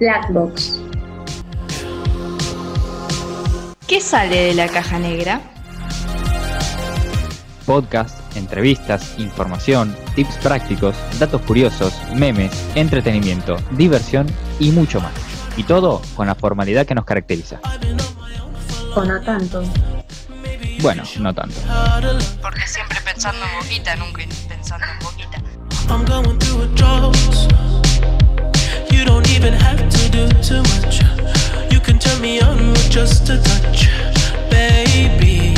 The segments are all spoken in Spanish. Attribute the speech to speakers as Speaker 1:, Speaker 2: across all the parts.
Speaker 1: Black Box.
Speaker 2: ¿Qué sale de la caja negra?
Speaker 3: Podcast, entrevistas, información, tips prácticos, datos curiosos, memes, entretenimiento, diversión y mucho más. Y todo con la formalidad que nos caracteriza.
Speaker 1: O no tanto.
Speaker 3: Bueno, no tanto.
Speaker 2: Porque siempre pensando en boquita, nunca pensando en boquita.
Speaker 4: You don't even have to do too much. You can turn me on with just a touch, baby.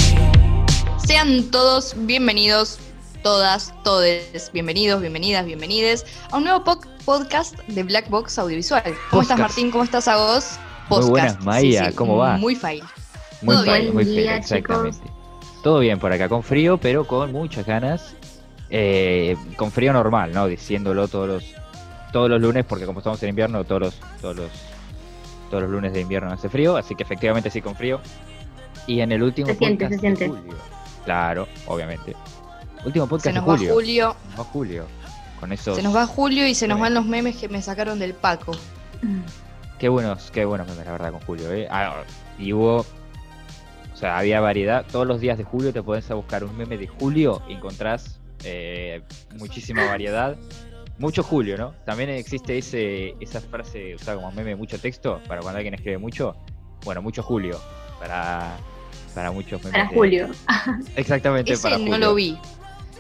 Speaker 2: Sean todos bienvenidos, todas, todes, bienvenidos, bienvenidas, bienvenides a un nuevo po- podcast de Black Box Audiovisual. ¿Cómo estás,
Speaker 3: Podcast.
Speaker 2: Martín? ¿Cómo estás a vos?
Speaker 3: Muy buenas,
Speaker 2: Podcast.
Speaker 3: Maya, ¿cómo va?
Speaker 2: Muy fail.
Speaker 3: Muy
Speaker 2: Todo
Speaker 3: feo,
Speaker 2: bien.
Speaker 3: muy
Speaker 1: día,
Speaker 3: exactamente. Todo bien por acá, con frío, pero con muchas ganas. Eh, con frío normal, ¿no? Diciéndolo todos los todos los lunes, porque como estamos en invierno, todos los todos los todos los lunes de invierno hace frío, así que efectivamente sí con frío. Y en el último
Speaker 1: Se siente,
Speaker 3: podcast
Speaker 1: se siente.
Speaker 3: de julio. Claro, obviamente. Último podcast
Speaker 2: Se nos
Speaker 3: de
Speaker 2: va
Speaker 3: julio.
Speaker 2: Julio,
Speaker 3: Se nos va Julio. Con esos
Speaker 2: se nos va Julio y se nos van los memes que me sacaron del Paco.
Speaker 3: Qué buenos, qué buenos memes, la verdad, con Julio, ¿eh? Ah, y hubo. O sea, había variedad. Todos los días de julio te podés a buscar un meme de julio y encontrás eh, muchísima variedad. Mucho Julio, ¿no? También existe ese, esa frase usada como meme, mucho texto, para cuando alguien escribe mucho. Bueno, mucho Julio, para, para muchos memes.
Speaker 1: Para
Speaker 3: de-
Speaker 1: Julio.
Speaker 3: Exactamente,
Speaker 2: Ese
Speaker 3: para
Speaker 2: no
Speaker 3: Julio.
Speaker 2: lo vi.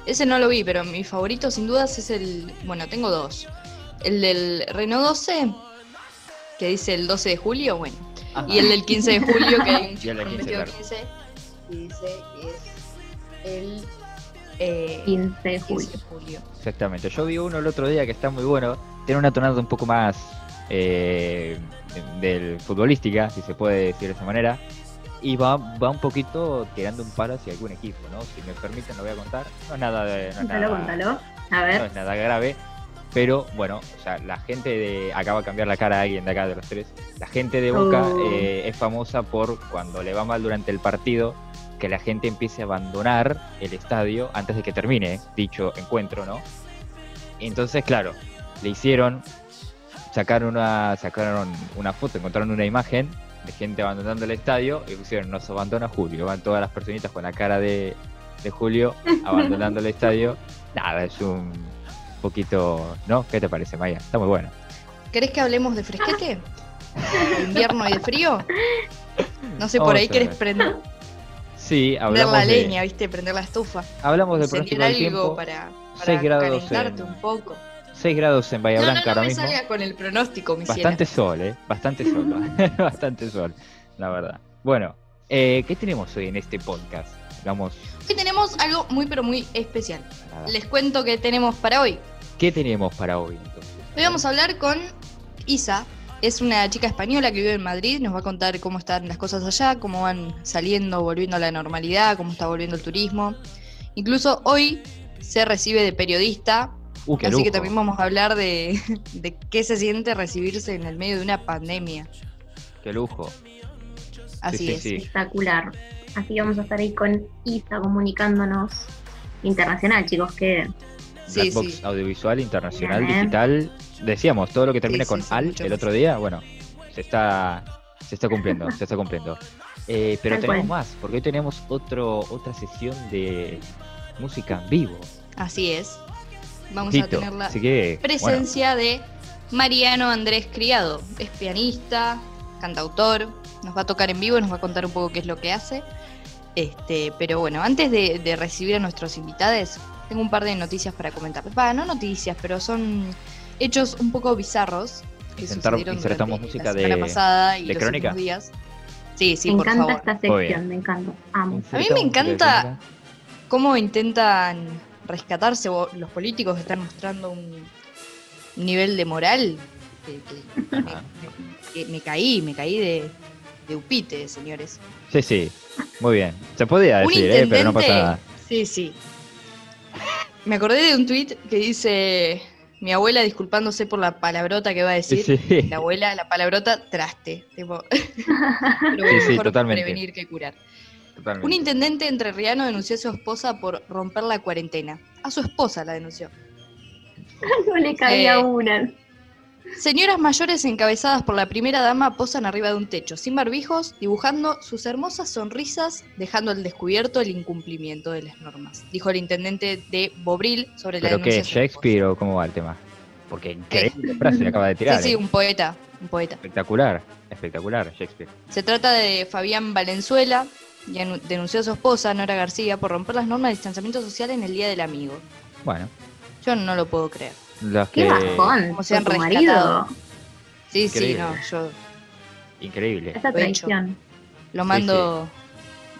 Speaker 2: Ese no lo vi, pero mi favorito sin dudas es el. Bueno, tengo dos. El del Renault 12, que dice el 12 de julio, bueno.
Speaker 3: Ajá.
Speaker 2: Y el del 15 de julio, que hay un chico
Speaker 3: el del
Speaker 2: con
Speaker 3: 15,
Speaker 2: vestido
Speaker 3: claro.
Speaker 2: 15, y dice que es el eh,
Speaker 1: 15 de
Speaker 2: 15
Speaker 1: julio.
Speaker 2: de julio.
Speaker 3: Exactamente. Yo vi uno el otro día que está muy bueno. Tiene una tonada un poco más eh, del futbolística, si se puede decir de esa manera. Y va, va un poquito tirando un palo hacia algún equipo, ¿no? Si me permiten, lo voy a contar. No es nada de. No
Speaker 1: Contalo,
Speaker 3: nada,
Speaker 1: contalo. A
Speaker 3: no
Speaker 1: ver.
Speaker 3: es nada grave. Pero bueno, o sea, la gente de. Acaba de cambiar la cara a alguien de acá de los tres. La gente de Boca
Speaker 1: Oh.
Speaker 3: eh, es famosa por cuando le va mal durante el partido, que la gente empiece a abandonar el estadio antes de que termine dicho encuentro, ¿no? Entonces, claro, le hicieron. Sacaron una, sacaron una foto, encontraron una imagen de gente abandonando el estadio y pusieron nos abandona Julio. Van todas las personitas con la cara de, de Julio abandonando el estadio. Nada, es un poquito, ¿no? ¿Qué te parece, Maya? Está muy bueno.
Speaker 2: ¿Querés que hablemos de fresquete? ¿De invierno y de frío? No sé, por
Speaker 3: Vamos
Speaker 2: ahí querés prender,
Speaker 3: Sí,
Speaker 2: prender
Speaker 3: hablamos
Speaker 2: la
Speaker 3: de,
Speaker 2: leña, ¿viste? Prender la estufa.
Speaker 3: hablamos
Speaker 2: Encender
Speaker 3: pronóstico del
Speaker 2: algo
Speaker 3: tiempo.
Speaker 2: para, para
Speaker 3: Seis grados
Speaker 2: calentarte
Speaker 3: en-
Speaker 2: un poco.
Speaker 3: 6 grados en Bahía
Speaker 2: No, no,
Speaker 3: Blanca
Speaker 2: no
Speaker 3: ahora
Speaker 2: me
Speaker 3: mismo.
Speaker 2: salgas con el pronóstico, mi.
Speaker 3: Bastante sol, ¿eh? Bastante sol. Bastante sol, la verdad. Bueno, eh, ¿qué tenemos hoy en este podcast? Vamos.
Speaker 2: Hoy tenemos algo muy pero muy especial.
Speaker 3: nada.
Speaker 2: Les cuento que tenemos para hoy.
Speaker 3: ¿Qué tenemos para hoy entonces?
Speaker 2: Hoy vamos a hablar con Isa. Es una chica española que vive en Madrid. Nos va a contar cómo están las cosas allá, cómo van saliendo, volviendo a la normalidad, cómo está volviendo el turismo. Incluso hoy se recibe de periodista.
Speaker 3: Uh,
Speaker 2: así que también vamos a hablar de, de qué se siente recibirse en el medio de una pandemia.
Speaker 3: Qué lujo.
Speaker 2: Así
Speaker 3: sí,
Speaker 2: es.
Speaker 3: sí.
Speaker 1: Espectacular. Así que vamos a estar ahí con Isa comunicándonos internacional, chicos. Que
Speaker 2: Sí,
Speaker 3: Blackbox
Speaker 2: sí.
Speaker 3: audiovisual, internacional, digital. Decíamos, todo lo que termine
Speaker 2: Sí,
Speaker 3: con al el otro día, bueno, se está, se está cumpliendo, se está cumpliendo. Eh, pero
Speaker 1: Tal
Speaker 3: tenemos
Speaker 1: cual.
Speaker 3: más, porque hoy tenemos otro, otra sesión de música en vivo.
Speaker 2: Así es. Vamos a tener la
Speaker 3: bueno,
Speaker 2: presencia de Mariano Andrés Criado. Es pianista, cantautor, nos va a tocar en vivo, nos va a contar un poco qué es lo que hace. Este, pero bueno, antes de, de recibir a nuestros invitados, tengo un par de noticias para comentar. Va, no noticias, pero son hechos un poco bizarros que
Speaker 3: insertamos música
Speaker 2: la semana
Speaker 3: de-
Speaker 2: pasada y
Speaker 3: de
Speaker 2: los
Speaker 3: crónica.
Speaker 2: últimos días. Sí, sí,
Speaker 1: me
Speaker 2: por
Speaker 1: encanta
Speaker 2: favor.
Speaker 1: esta sección, me encanta. Amo.
Speaker 2: A mí me encanta cómo intentan rescatarse o los políticos que están mostrando un nivel de moral que, que me, que caí, me caí de, de upite, señores.
Speaker 3: Sí, sí, muy bien. Se podía decir, eh, pero no pasa nada.
Speaker 2: Sí, sí. Me acordé de un tuit que dice mi abuela disculpándose por la palabrota que va a decir.
Speaker 3: Sí,
Speaker 2: La abuela, la palabrota, traste. Tipo, pero
Speaker 3: sí,
Speaker 2: mejor
Speaker 3: totalmente.
Speaker 2: prevenir que curar.
Speaker 3: totalmente.
Speaker 2: Un intendente entrerriano denunció a su esposa por romper la cuarentena. A su esposa la denunció.
Speaker 1: no le cabía
Speaker 2: Eh,
Speaker 1: una.
Speaker 2: Señoras mayores encabezadas por la primera dama posan arriba de un techo, sin barbijos, dibujando sus hermosas sonrisas, dejando al descubierto el incumplimiento de las normas, dijo el intendente de Bobril sobre la
Speaker 3: ¿Pero
Speaker 2: denuncia.
Speaker 3: qué?
Speaker 2: de su esposa.
Speaker 3: ¿Shakespeare o cómo va el tema? Porque increíble frase acaba de tirar.
Speaker 2: Sí, sí,
Speaker 3: ¿eh?
Speaker 2: un poeta, un poeta.
Speaker 3: Espectacular, espectacular, Shakespeare.
Speaker 2: Se trata de Fabián Valenzuela, y denunció a su esposa, Nora García, por romper las normas de distanciamiento social en el Día del Amigo.
Speaker 3: Bueno,
Speaker 2: Yo no lo puedo creer.
Speaker 1: Qué
Speaker 3: que.
Speaker 1: bajón.
Speaker 2: ¿Cómo se han
Speaker 1: marido.
Speaker 2: Sí, sí, no, yo
Speaker 3: Increíble.
Speaker 1: Esa traición.
Speaker 2: lo mando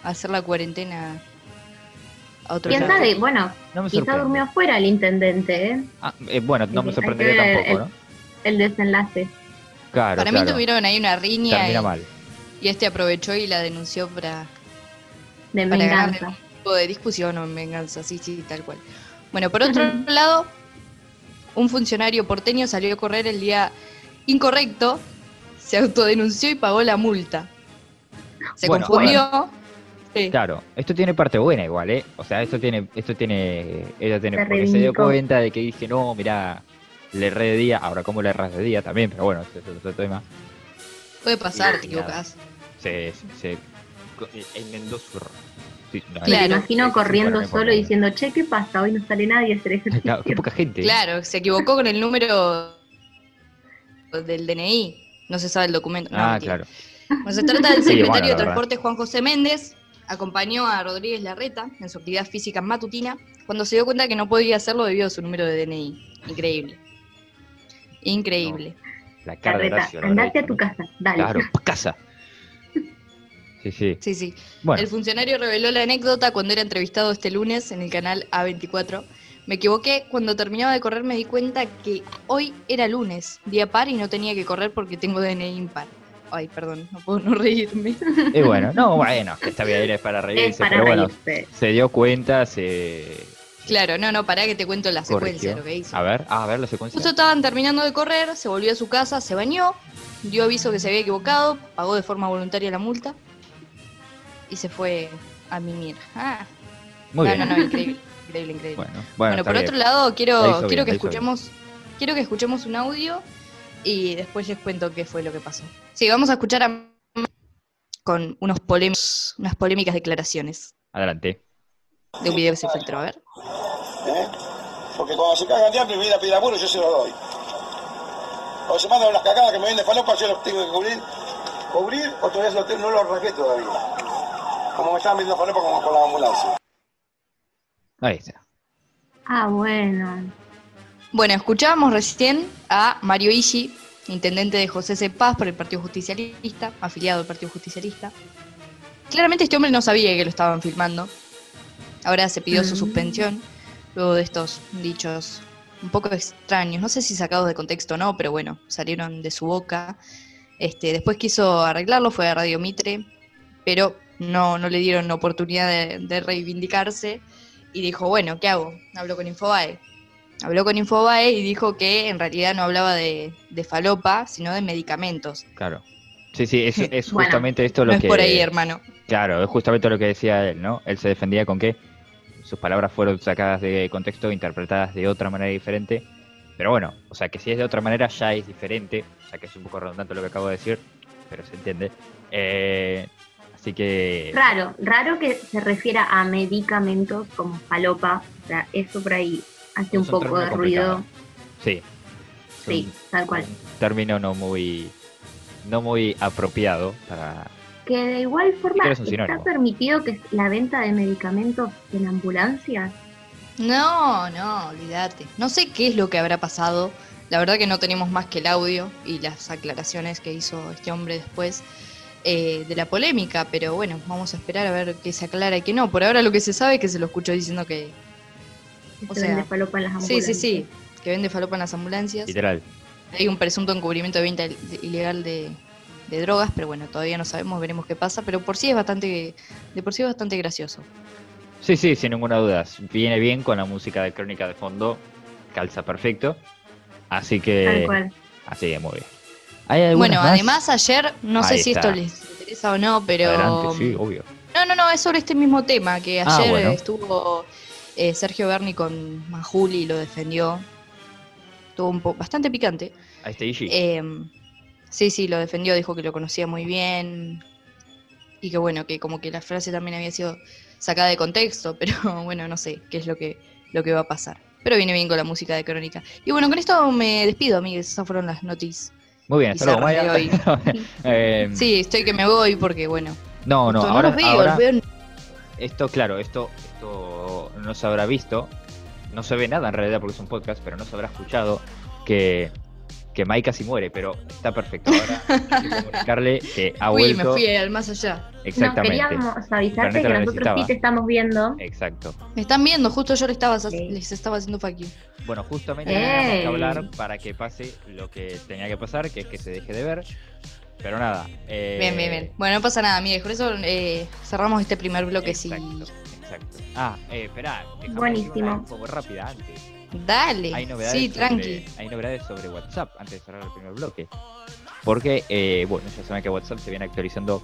Speaker 2: a hacer la cuarentena a otro
Speaker 1: ¿Quién
Speaker 2: lado.
Speaker 1: sabe? Bueno,
Speaker 3: No
Speaker 1: quizá durmió afuera el intendente, ¿eh?
Speaker 3: Ah, eh, bueno, no me sorprendería tampoco,
Speaker 1: el-
Speaker 3: ¿no?
Speaker 1: El desenlace.
Speaker 3: Claro,
Speaker 2: Para mí tuvieron ahí una riña
Speaker 3: Termina
Speaker 2: y,
Speaker 3: mal.
Speaker 2: y este aprovechó y la denunció para,
Speaker 1: De
Speaker 2: para ganarle
Speaker 1: venganza.
Speaker 2: un tipo de discusión o en venganza, sí, sí, tal cual. Bueno, por otro lado, un funcionario porteño salió a correr el día incorrecto, se autodenunció y pagó la multa. Se
Speaker 3: Bueno,
Speaker 2: confundió. Sí.
Speaker 3: Claro, esto tiene parte buena igual, ¿eh? O sea, esto tiene, esto tiene, ella tiene,
Speaker 1: Se
Speaker 3: porque se dio cuenta de que dice, no, mira, le erré de día, ahora cómo le erras de día también, pero bueno, ese es otro tema.
Speaker 2: Puede pasar, te
Speaker 3: Y
Speaker 2: equivocas.
Speaker 3: Se, se, se co- enmendó su error. No,
Speaker 1: Me
Speaker 2: Claro.
Speaker 1: lo imagino
Speaker 3: Sí,
Speaker 1: corriendo solo diciendo, che, ¿qué pasa? Hoy no sale nadie a hacer ejercicio.
Speaker 3: Claro, qué poca gente.
Speaker 2: Claro, se equivocó con el número del DNI. No se sabe el documento. No,
Speaker 3: Ah,
Speaker 2: mentira.
Speaker 3: claro.
Speaker 2: Bueno, se trata del
Speaker 3: Sí,
Speaker 2: secretario
Speaker 3: bueno,
Speaker 2: de
Speaker 3: verdad.
Speaker 2: Transporte Juan José Méndez. Acompañó a Rodríguez Larreta en su actividad física matutina cuando se dio cuenta que no podía hacerlo debido a su número de DNI. Increíble. Increíble.
Speaker 3: La cara de
Speaker 1: Carreta,
Speaker 3: Horacio, la
Speaker 1: andate
Speaker 3: verdad,
Speaker 1: a tu casa, dale.
Speaker 3: Claro, casa. Sí, sí.
Speaker 2: Sí, sí.
Speaker 3: Bueno,
Speaker 2: El funcionario reveló la anécdota cuando era entrevistado este lunes en el canal A24. Me equivoqué, cuando terminaba de correr me di cuenta que hoy era lunes, día par y no tenía que correr porque tengo DNI impar. Ay, perdón, no puedo no reírme.
Speaker 3: y bueno, no, bueno, que está bien, es para
Speaker 1: Es
Speaker 3: reírse,
Speaker 1: para
Speaker 3: pero bueno,
Speaker 1: reírse.
Speaker 3: se dio cuenta, se
Speaker 2: Claro, no, no, pará que te cuento la secuencia lo que hizo.
Speaker 3: A ver, ah, a ver la secuencia.
Speaker 2: Justo estaban terminando de correr, se volvió a su casa, se bañó, dio aviso que se había equivocado, pagó de forma voluntaria la multa y se fue a mimir. Ah,
Speaker 3: Muy
Speaker 2: no,
Speaker 3: bien.
Speaker 2: no, no, increíble, increíble, increíble.
Speaker 3: Bueno, bueno,
Speaker 2: Bueno, por
Speaker 3: bien.
Speaker 2: otro lado,
Speaker 3: La
Speaker 2: quiero, quiero
Speaker 3: bien,
Speaker 2: que
Speaker 3: la hizo bien.
Speaker 2: escuchemos, quiero que escuchemos un audio y después les cuento qué fue lo que pasó. Sí, vamos a escuchar a con unos polémicos, unas polémicas declaraciones
Speaker 3: Adelante.
Speaker 2: de un video que se filtró, a ver.
Speaker 5: ¿eh? Porque cuando se cagan de hambre y me vienen a pedir apuro, yo se lo doy. Cuando se mandan unas cagadas que me vienen de falopa, yo los tengo que cubrir. Cubrir o todavía no lo arranqué todavía. Como me estaban viendo falopa como con la ambulancia.
Speaker 3: Ahí está.
Speaker 1: Ah, bueno.
Speaker 2: Bueno, escuchábamos recién a Mario Ishi, intendente de José C. Paz por el Partido Justicialista, afiliado al Partido Justicialista. Claramente este hombre no sabía que lo estaban filmando. Ahora se pidió su
Speaker 1: Mm.
Speaker 2: suspensión luego de estos dichos un poco extraños, no sé si sacados de contexto o no, pero bueno, salieron de su boca. Este, después quiso arreglarlo, fue a Radio Mitre, pero no, no le dieron oportunidad de, de reivindicarse y dijo, bueno, ¿qué hago? Hablo con Infobae. Habló con Infobae y dijo que en realidad no hablaba de, de falopa, sino de medicamentos.
Speaker 3: Claro. Sí, sí, es, es
Speaker 1: Bueno,
Speaker 3: justamente esto lo
Speaker 2: No es
Speaker 3: que.
Speaker 2: por ahí, hermano.
Speaker 3: Claro, es justamente lo que decía él, ¿no? Él se defendía con que sus palabras fueron sacadas de contexto, interpretadas de otra manera diferente. Pero bueno, o sea, que si es de otra manera ya es diferente. O sea, que es un poco redundante lo que acabo de decir, pero se entiende. Eh, así que.
Speaker 1: Raro, raro que se refiera a medicamentos como falopa. O sea, eso por ahí hace un
Speaker 3: Es un
Speaker 1: poco de ruido.
Speaker 3: Sí. Es
Speaker 1: Sí,
Speaker 3: un-
Speaker 1: tal cual.
Speaker 3: un término no muy. No muy apropiado para.
Speaker 1: Que de igual forma está permitido que la venta de medicamentos en ambulancias.
Speaker 2: No, no, olvídate. No sé qué es lo que habrá pasado. La verdad que no tenemos más que el audio y las aclaraciones que hizo este hombre después eh, de la polémica, pero bueno, vamos a esperar a ver qué se aclara y qué no. Por ahora lo que se sabe es que se lo escucho diciendo que
Speaker 1: que
Speaker 2: O
Speaker 1: se
Speaker 2: sea,
Speaker 1: vende falopa en las
Speaker 2: sí,
Speaker 1: ambulancias.
Speaker 2: sí, sí, que vende falopa en las ambulancias.
Speaker 3: Literal.
Speaker 2: Hay un presunto encubrimiento de venta il- ilegal de, de drogas, pero bueno, todavía no sabemos, veremos qué pasa, pero por sí es bastante, de por sí es bastante gracioso.
Speaker 3: Sí, sí, sin ninguna duda. Viene bien con la música de Crónica de fondo. Calza perfecto. Así
Speaker 1: Tal
Speaker 3: que.
Speaker 1: cual.
Speaker 3: Así que muy bien. ¿Hay algunas
Speaker 2: Bueno,
Speaker 3: más?
Speaker 2: además ayer, no sé
Speaker 3: Ahí
Speaker 2: si
Speaker 3: está.
Speaker 2: esto les interesa o no, pero...
Speaker 3: Adelante, sí, obvio.
Speaker 2: No, no, no, es sobre este mismo tema, que
Speaker 3: Ah,
Speaker 2: ayer
Speaker 3: bueno.
Speaker 2: estuvo eh, Sergio Berni con Majuli y lo defendió. Estuvo un bastante picante.
Speaker 3: A este Ishi.
Speaker 2: Eh, sí, sí, lo defendió, dijo que lo conocía muy bien y que bueno, que como que la frase también había sido sacada de contexto, pero bueno, no sé qué es lo que, lo que va a pasar. Pero viene bien con la música de Crónica. Y bueno, con esto me despido, amigues. Esas fueron las noticias.
Speaker 3: Muy bien, hasta luego, Maya. Eh,
Speaker 2: Sí, estoy que me voy porque bueno.
Speaker 3: no, no, ahora,
Speaker 2: los veo,
Speaker 3: ahora
Speaker 2: los veo
Speaker 3: esto, claro, esto, esto no se habrá visto, no se ve nada en realidad porque es un podcast, pero no se habrá escuchado que, que Mike casi muere, pero está perfecto. Ahora hay que comunicarle que ha
Speaker 2: me
Speaker 3: vuelto.
Speaker 2: fui al más allá.
Speaker 1: No,
Speaker 3: Exactamente.
Speaker 1: queríamos avisarte que nosotros
Speaker 3: necesitaba.
Speaker 1: sí te estamos viendo.
Speaker 3: Exacto.
Speaker 2: Me están viendo, justo yo les estaba,
Speaker 1: Sí.
Speaker 2: les estaba haciendo fuck you.
Speaker 3: Bueno, justamente teníamos que hablar para que pase lo que tenía que pasar, que es que se deje de ver. Pero nada. eh,
Speaker 2: Bien, bien, bien. Bueno, no pasa nada, amigues. Por eso eh, cerramos este primer bloque. Sí.
Speaker 3: Exacto, exacto. Ah, eh, espera,
Speaker 1: Buenísimo.
Speaker 3: muy rápida antes.
Speaker 2: Dale.
Speaker 3: Hay novedades,
Speaker 2: Sí,
Speaker 3: sobre,
Speaker 2: tranqui.
Speaker 3: hay novedades sobre WhatsApp antes de cerrar el primer bloque. Porque, eh, bueno, ya saben que WhatsApp se viene actualizando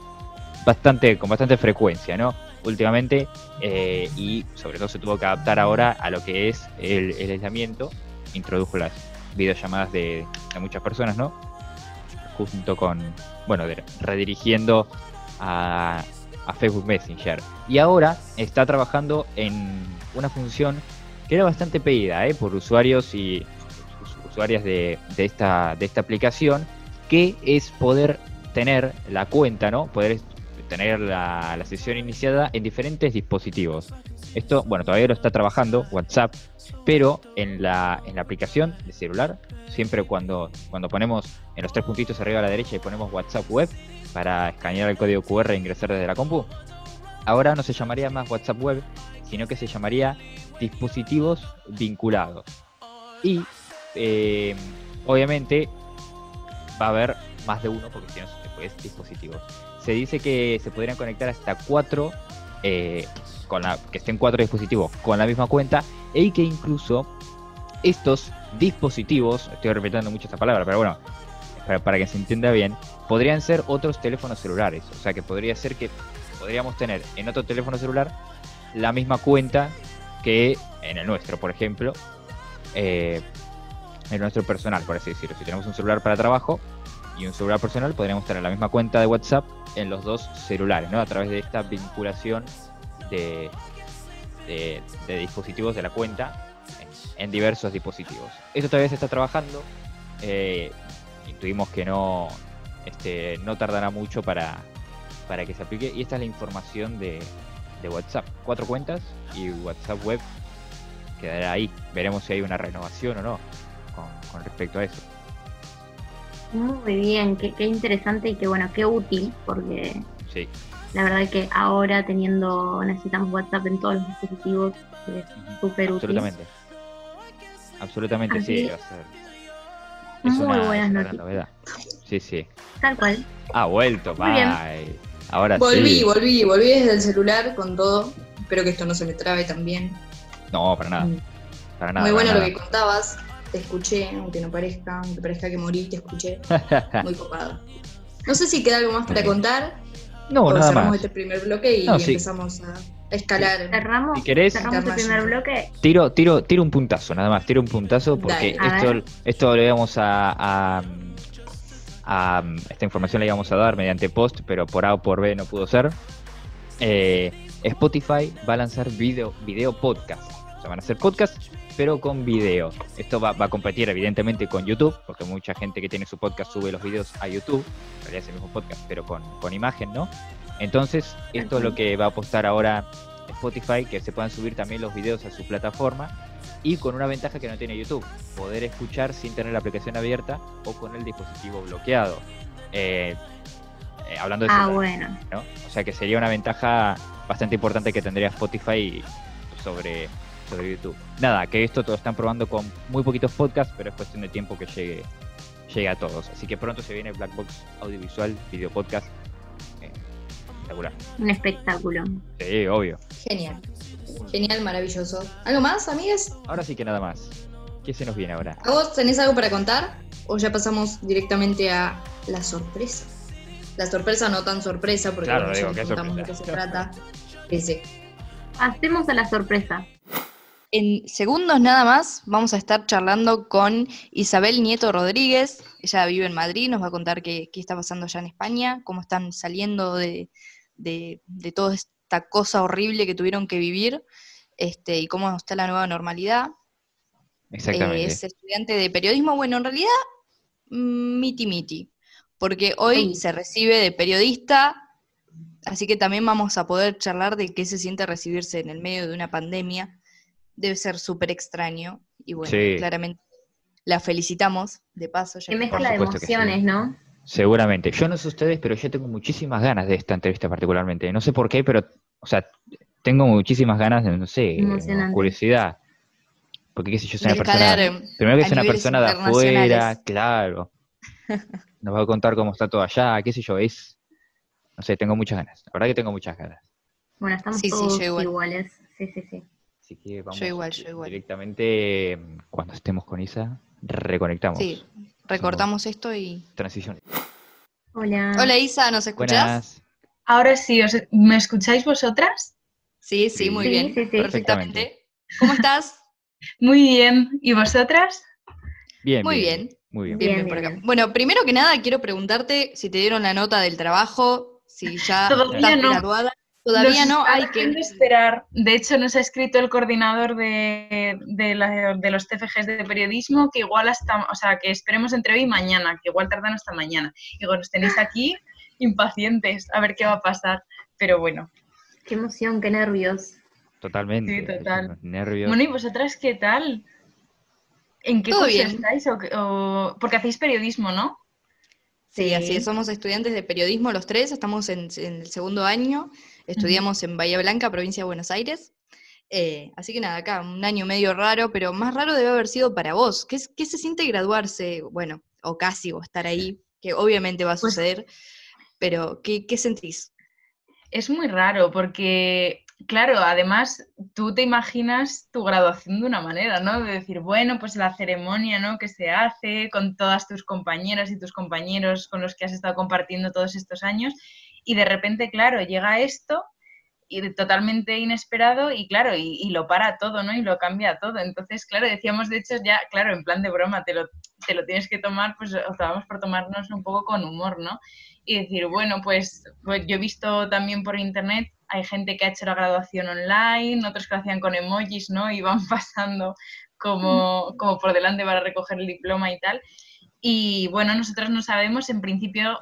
Speaker 3: bastante, con bastante frecuencia, ¿no? Últimamente, eh, y sobre todo se tuvo que adaptar ahora a lo que es el, el aislamiento. Introdujo las videollamadas de, de muchas personas, ¿no? Junto con, bueno, de- redirigiendo a, a Facebook Messenger. Y ahora está trabajando en una función era bastante pedida ¿eh? por usuarios y us- usuarias de, esta, de esta aplicación, que es poder tener la cuenta, ¿no? Poder tener la, la sesión iniciada en diferentes dispositivos. Esto, bueno, todavía lo está trabajando WhatsApp, pero en la, en la aplicación de celular, siempre cuando, cuando ponemos en los tres puntitos arriba a la derecha y ponemos WhatsApp Web para escanear el código QR e ingresar desde la compu, ahora no se llamaría más WhatsApp Web, sino que se llamaría dispositivos vinculados. Y eh, obviamente va a haber más de uno, porque si no, después dispositivos. Se dice que se podrían conectar hasta cuatro, eh, con la, que estén cuatro dispositivos con la misma cuenta, y que incluso estos dispositivos, estoy repitiendo mucho esta palabra, pero bueno, para, para que se entienda bien, podrían ser otros teléfonos celulares. O sea que podría ser que podríamos tener en otro teléfono celular la misma cuenta que en el nuestro, por ejemplo, eh, en nuestro personal, por así decirlo. Si tenemos un celular para trabajo y un celular personal, podríamos tener la misma cuenta de WhatsApp en los dos celulares, ¿no? A través de esta vinculación de, de, de dispositivos de la cuenta en, diversos dispositivos. Esto todavía se está trabajando. eh, intuimos que no, este, no tardará mucho para, para que se aplique. Y esta es la información de, de WhatsApp. Cuatro cuentas y WhatsApp web quedará ahí. Veremos si hay una renovación o no con, con respecto a eso.
Speaker 1: Muy bien, qué, qué interesante y qué bueno, qué útil, porque
Speaker 3: Sí.
Speaker 1: la verdad que ahora teniendo, necesitamos WhatsApp en todos los dispositivos, es súper útil.
Speaker 3: Absolutamente. Absolutamente
Speaker 1: Así
Speaker 3: sí.
Speaker 1: Es Muy
Speaker 3: una,
Speaker 1: buenas
Speaker 3: gran novedad. Sí, sí.
Speaker 1: Tal cual.
Speaker 3: Ha vuelto,
Speaker 1: Muy bien.
Speaker 3: bye. Ahora
Speaker 2: Volví,
Speaker 3: sí.
Speaker 2: volví, volví desde el celular con todo. Espero que esto no se me trabe también.
Speaker 3: No, para nada. Para nada.
Speaker 2: Muy bueno lo que contabas. Te escuché, aunque no parezca, aunque parezca que morí, te escuché. Muy copado. No sé si queda algo más para contar.
Speaker 3: no,
Speaker 2: o
Speaker 3: nada
Speaker 2: cerramos
Speaker 3: más.
Speaker 2: este primer bloque y
Speaker 3: No, sí.
Speaker 2: empezamos a escalar.
Speaker 1: Cerramos,
Speaker 3: Si querés-
Speaker 1: cerramos el primer bloque.
Speaker 3: Tiro, tiro, tiro un puntazo, nada más, tiro un puntazo porque
Speaker 2: Dale.
Speaker 3: Esto, esto le íbamos a, a, a- esta información la íbamos a dar mediante post, pero por A o por B no pudo ser. Eh, Spotify va a lanzar video, video podcast. O sea, van a hacer podcast, pero con video. Esto va, va a competir evidentemente con YouTube, porque mucha gente que tiene su podcast sube los videos a YouTube. En realidad es el mismo podcast, pero con, con imagen, ¿no? Entonces, esto es lo que va a apostar ahora Spotify, que se puedan subir también los videos a su plataforma y con una ventaja que no tiene YouTube, poder escuchar sin tener la aplicación abierta o con el dispositivo bloqueado. Eh, eh, hablando de
Speaker 1: Ah,
Speaker 3: celular,
Speaker 1: bueno.
Speaker 3: ¿no? O sea que sería una ventaja bastante importante que tendría Spotify sobre, sobre YouTube. Nada, que esto lo están probando con muy poquitos podcasts, pero es cuestión de tiempo que llegue, llegue a todos. Así que pronto se viene Black Box Audiovisual, video podcast. Eh, espectacular.
Speaker 1: Un espectáculo.
Speaker 3: Sí, obvio.
Speaker 2: Genial. Genial, maravilloso. ¿Algo más, amigas?
Speaker 3: Ahora sí que nada más. ¿Qué se nos viene ahora?
Speaker 2: ¿A vos tenés algo para contar? ¿O ya pasamos directamente a la sorpresa? La sorpresa no tan sorpresa, porque
Speaker 3: Claro,
Speaker 2: bueno,
Speaker 3: digo,
Speaker 2: ya contamos de qué se trata. Ese.
Speaker 1: Hacemos a la sorpresa.
Speaker 2: En segundos nada más vamos a estar charlando con Isabel Nieto Rodríguez. ella vive en Madrid, nos va a contar qué, qué está pasando allá en España, cómo están saliendo de, de, de esta cosa horrible que tuvieron que vivir este, y cómo está la nueva normalidad.
Speaker 3: Exactamente.
Speaker 2: Eh, es estudiante de periodismo. Bueno, en realidad, mm, miti miti, porque hoy
Speaker 1: Sí.
Speaker 2: se recibe de periodista, así que también vamos a poder charlar de qué se siente recibirse en el medio de una pandemia. Debe ser súper extraño y bueno,
Speaker 3: Sí.
Speaker 2: claramente la felicitamos de paso. Ya
Speaker 1: Qué
Speaker 2: que-
Speaker 1: mezcla de
Speaker 3: sí.
Speaker 1: emociones, ¿no?
Speaker 3: Seguramente. Yo no sé ustedes, pero yo tengo muchísimas ganas de esta entrevista particularmente. No sé por qué, pero, o sea, tengo muchísimas ganas de, no sé, curiosidad. Porque, qué sé yo, soy una persona... Primero que es una persona de afuera, claro. Nos va a contar cómo está todo allá, qué sé yo, es... No sé, tengo muchas ganas. La verdad que tengo muchas ganas.
Speaker 1: Bueno, estamos
Speaker 2: Sí, sí,
Speaker 1: todos
Speaker 2: yo igual.
Speaker 1: iguales. Sí, sí, sí.
Speaker 3: Así que vamos
Speaker 2: Yo igual, yo igual.
Speaker 3: directamente, cuando estemos con Isa, reconectamos.
Speaker 2: Sí, recortamos esto y...
Speaker 3: Transición.
Speaker 1: Hola.
Speaker 2: Hola Isa, ¿nos escuchás?
Speaker 3: Buenas.
Speaker 6: Ahora sí, ¿os- ¿me escucháis vosotras?
Speaker 2: Sí, sí, muy
Speaker 1: Sí,
Speaker 2: bien.
Speaker 1: sí, sí.
Speaker 2: Perfectamente. ¿Cómo estás?
Speaker 6: Muy bien. ¿Y vosotras?
Speaker 3: Bien,
Speaker 2: Muy bien.
Speaker 3: Muy bien.
Speaker 2: Bien,
Speaker 1: Bien,
Speaker 2: bien por
Speaker 1: bien,
Speaker 2: acá.
Speaker 1: bien.
Speaker 2: Bueno, primero que nada quiero preguntarte si te dieron la nota del trabajo, si ya
Speaker 6: Todavía
Speaker 2: estás
Speaker 6: no.
Speaker 2: graduada. Todavía no, hay que...
Speaker 6: esperar. De hecho, nos ha escrito el coordinador de, de, la- de los TFGs de periodismo que igual hasta, o sea, que esperemos entre hoy y mañana, que igual tardan hasta mañana. Digo, nos tenéis aquí impacientes a ver qué va a pasar. Pero bueno.
Speaker 1: Qué emoción, qué nervios.
Speaker 3: Totalmente.
Speaker 6: Sí, total.
Speaker 3: Nervios.
Speaker 6: Bueno, ¿y vosotras qué tal? ¿En qué
Speaker 2: Todo
Speaker 6: curso
Speaker 2: bien.
Speaker 6: estáis? O, o- porque hacéis periodismo, ¿no?
Speaker 2: Sí, así es, somos estudiantes de periodismo los tres, estamos en, en el segundo año, estudiamos en Bahía Blanca, provincia de Buenos Aires. Eh, así que nada, acá un año medio raro, pero más raro debe haber sido para vos. ¿Qué, es- qué se siente graduarse? Bueno, o casi, o estar ahí, que obviamente va a
Speaker 6: Pues-
Speaker 2: suceder, pero ¿qué, qué sentís?
Speaker 6: Es muy raro porque, claro, además tú te imaginas tu graduación de una manera, ¿no? De decir, bueno, pues la ceremonia, ¿no? Que se hace con todas tus compañeras y tus compañeros con los que has estado compartiendo todos estos años y de repente, claro, llega esto y totalmente inesperado y claro, y, y lo para todo, ¿no? Y lo cambia todo. Entonces, claro, decíamos de hecho ya, claro, en plan de broma, te lo, te lo tienes que tomar, pues optábamos por tomárnoslo un poco con humor, ¿no? Y decir, bueno, pues, pues yo he visto también por internet, hay gente que ha hecho la graduación online, otros que lo hacían con emojis, ¿no? Y van pasando como, como por delante para recoger el diploma y tal. Y bueno, nosotros no sabemos, en principio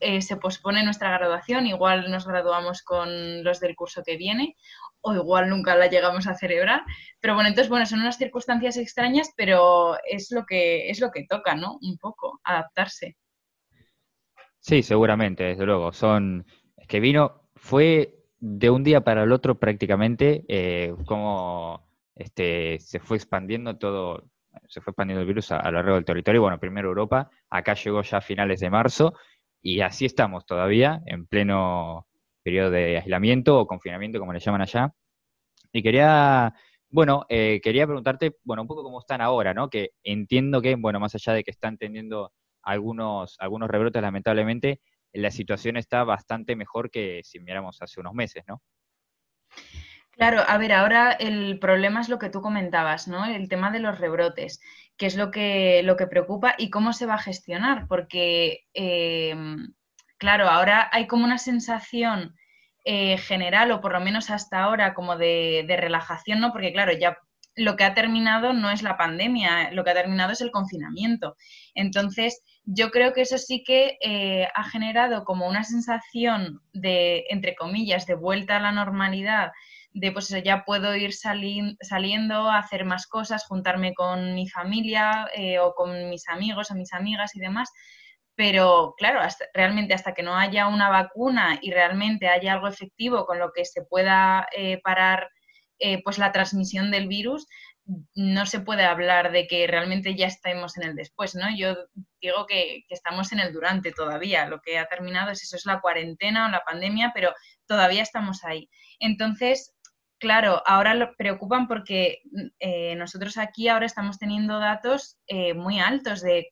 Speaker 6: eh, se pospone nuestra graduación, igual nos graduamos con los del curso que viene o igual nunca la llegamos a celebrar, pero bueno, entonces bueno, son unas circunstancias extrañas, pero es lo que es lo que toca, ¿no? Un poco adaptarse.
Speaker 3: Sí, seguramente, desde luego. Son, es que vino, fue de un día para el otro prácticamente, eh, como este, se fue expandiendo todo, se fue expandiendo el virus a, a lo largo del territorio. Bueno, primero Europa, acá llegó ya a finales de marzo, y así estamos todavía, en pleno periodo de aislamiento o confinamiento, como le llaman allá. Y quería, bueno, eh, quería preguntarte, bueno, un poco cómo están ahora, ¿no? Que entiendo que, bueno, más allá de que están teniendo algunos, algunos rebrotes, lamentablemente, la situación está bastante mejor que si miráramos hace unos meses, ¿no?
Speaker 6: Claro, a ver, ahora el problema es lo que tú comentabas, ¿no? El tema de los rebrotes, que es lo que, lo que preocupa y cómo se va a gestionar, porque, eh, claro, ahora hay como una sensación eh, general, o por lo menos hasta ahora, como de, de relajación, ¿no? Porque, claro, ya lo que ha terminado no es la pandemia, lo que ha terminado es el confinamiento. Entonces, yo creo que eso sí que eh, ha generado como una sensación de, entre comillas, de vuelta a la normalidad, de pues eso, ya puedo ir sali saliendo hacer más cosas, juntarme con mi familia eh, o con mis amigos o mis amigas y demás. Pero claro, hasta, realmente hasta que no haya una vacuna y realmente haya algo efectivo con lo que se pueda eh, parar eh, pues la transmisión del virus, no se puede hablar de que realmente ya estemos en el después, ¿no? Yo digo que, que, estamos en el durante todavía. Lo que ha terminado es eso, es la cuarentena o la pandemia, pero todavía estamos ahí. Entonces, claro, ahora lo preocupan porque eh, nosotros aquí ahora estamos teniendo datos eh, muy altos de,